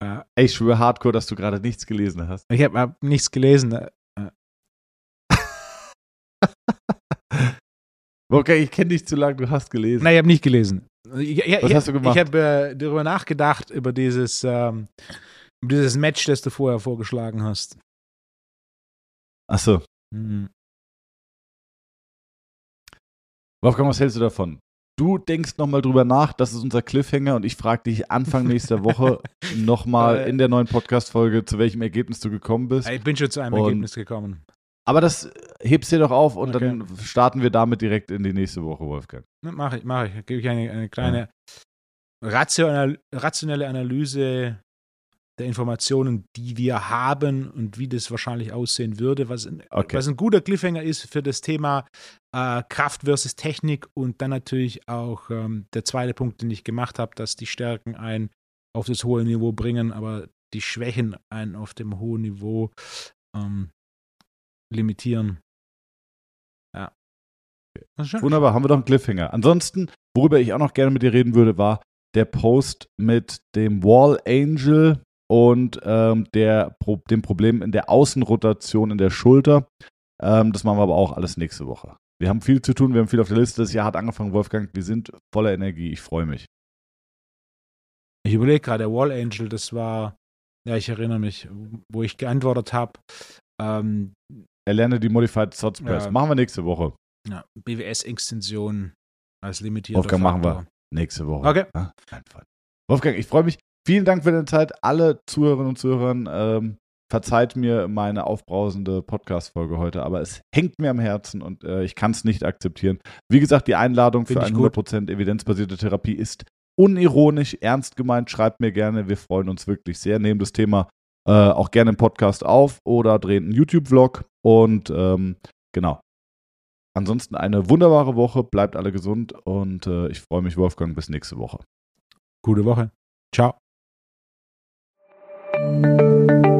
Ja. Ey, ich schwöre hardcore, dass du gerade nichts gelesen hast. Ich habe hab nichts gelesen. äh, Wolfgang, ich kenne dich zu lange, du hast gelesen. Nein, ich habe nicht gelesen. Ich, ich, Was ich, hast du gemacht? Ich habe äh, darüber nachgedacht, über dieses, ähm, über dieses Match, das du vorher vorgeschlagen hast. Achso. Mhm. Wolfgang, was hältst du davon? Du denkst nochmal drüber nach, das ist unser Cliffhanger und ich frage dich Anfang nächster Woche nochmal Äh. in der neuen Podcast-Folge, zu welchem Ergebnis du gekommen bist. Ich bin schon zu einem Und- Ergebnis gekommen. Aber das hebst dir doch auf und Okay. dann starten wir damit direkt in die nächste Woche, Wolfgang. Mache ich, mache ich. Gebe ich eine, eine kleine rational, rationelle Analyse der Informationen, die wir haben und wie das wahrscheinlich aussehen würde, was ein, Okay. was ein guter Cliffhanger ist für das Thema äh, Kraft versus Technik und dann natürlich auch ähm, der zweite Punkt, den ich gemacht habe, dass die Stärken einen auf das hohe Niveau bringen, aber die Schwächen einen auf dem hohen Niveau ähm, limitieren. Ja. Wunderbar, haben wir doch einen Cliffhanger. Ansonsten, worüber ich auch noch gerne mit dir reden würde, war der Post mit dem Wall Angel und ähm, der, Pro dem Problem in der Außenrotation in der Schulter. Ähm, das machen wir aber auch alles nächste Woche. Wir haben viel zu tun, wir haben viel auf der Liste. Das Jahr hat angefangen, Wolfgang. Wir sind voller Energie. Ich freue mich. Ich überlege gerade, der Wall Angel, das war, ja, ich erinnere mich, wo ich geantwortet habe, ähm, Erlerne die Modified Thoughts Press. Ja. Machen wir nächste Woche. ja, BWS-Extension als limitierter Wolfgang, machen wir. Faktor. Nächste Woche. Okay. Ja. Wolfgang, ich freue mich. Vielen Dank für deine Zeit. Alle Zuhörerinnen und Zuhörer, ähm, verzeiht mir meine aufbrausende Podcast-Folge heute, aber es hängt mir am Herzen und äh, ich kann es nicht akzeptieren. Wie gesagt, die Einladung für Find gut. 100% evidenzbasierte Therapie ist unironisch, ernst gemeint. Schreibt mir gerne. Wir freuen uns wirklich sehr. Nehmen das Thema äh, auch gerne einen Podcast auf oder drehen einen YouTube-Vlog. Und ähm, genau. Ansonsten eine wunderbare Woche, bleibt alle gesund und äh, ich freue mich, Wolfgang, bis nächste Woche. Gute Woche. Ciao. thank you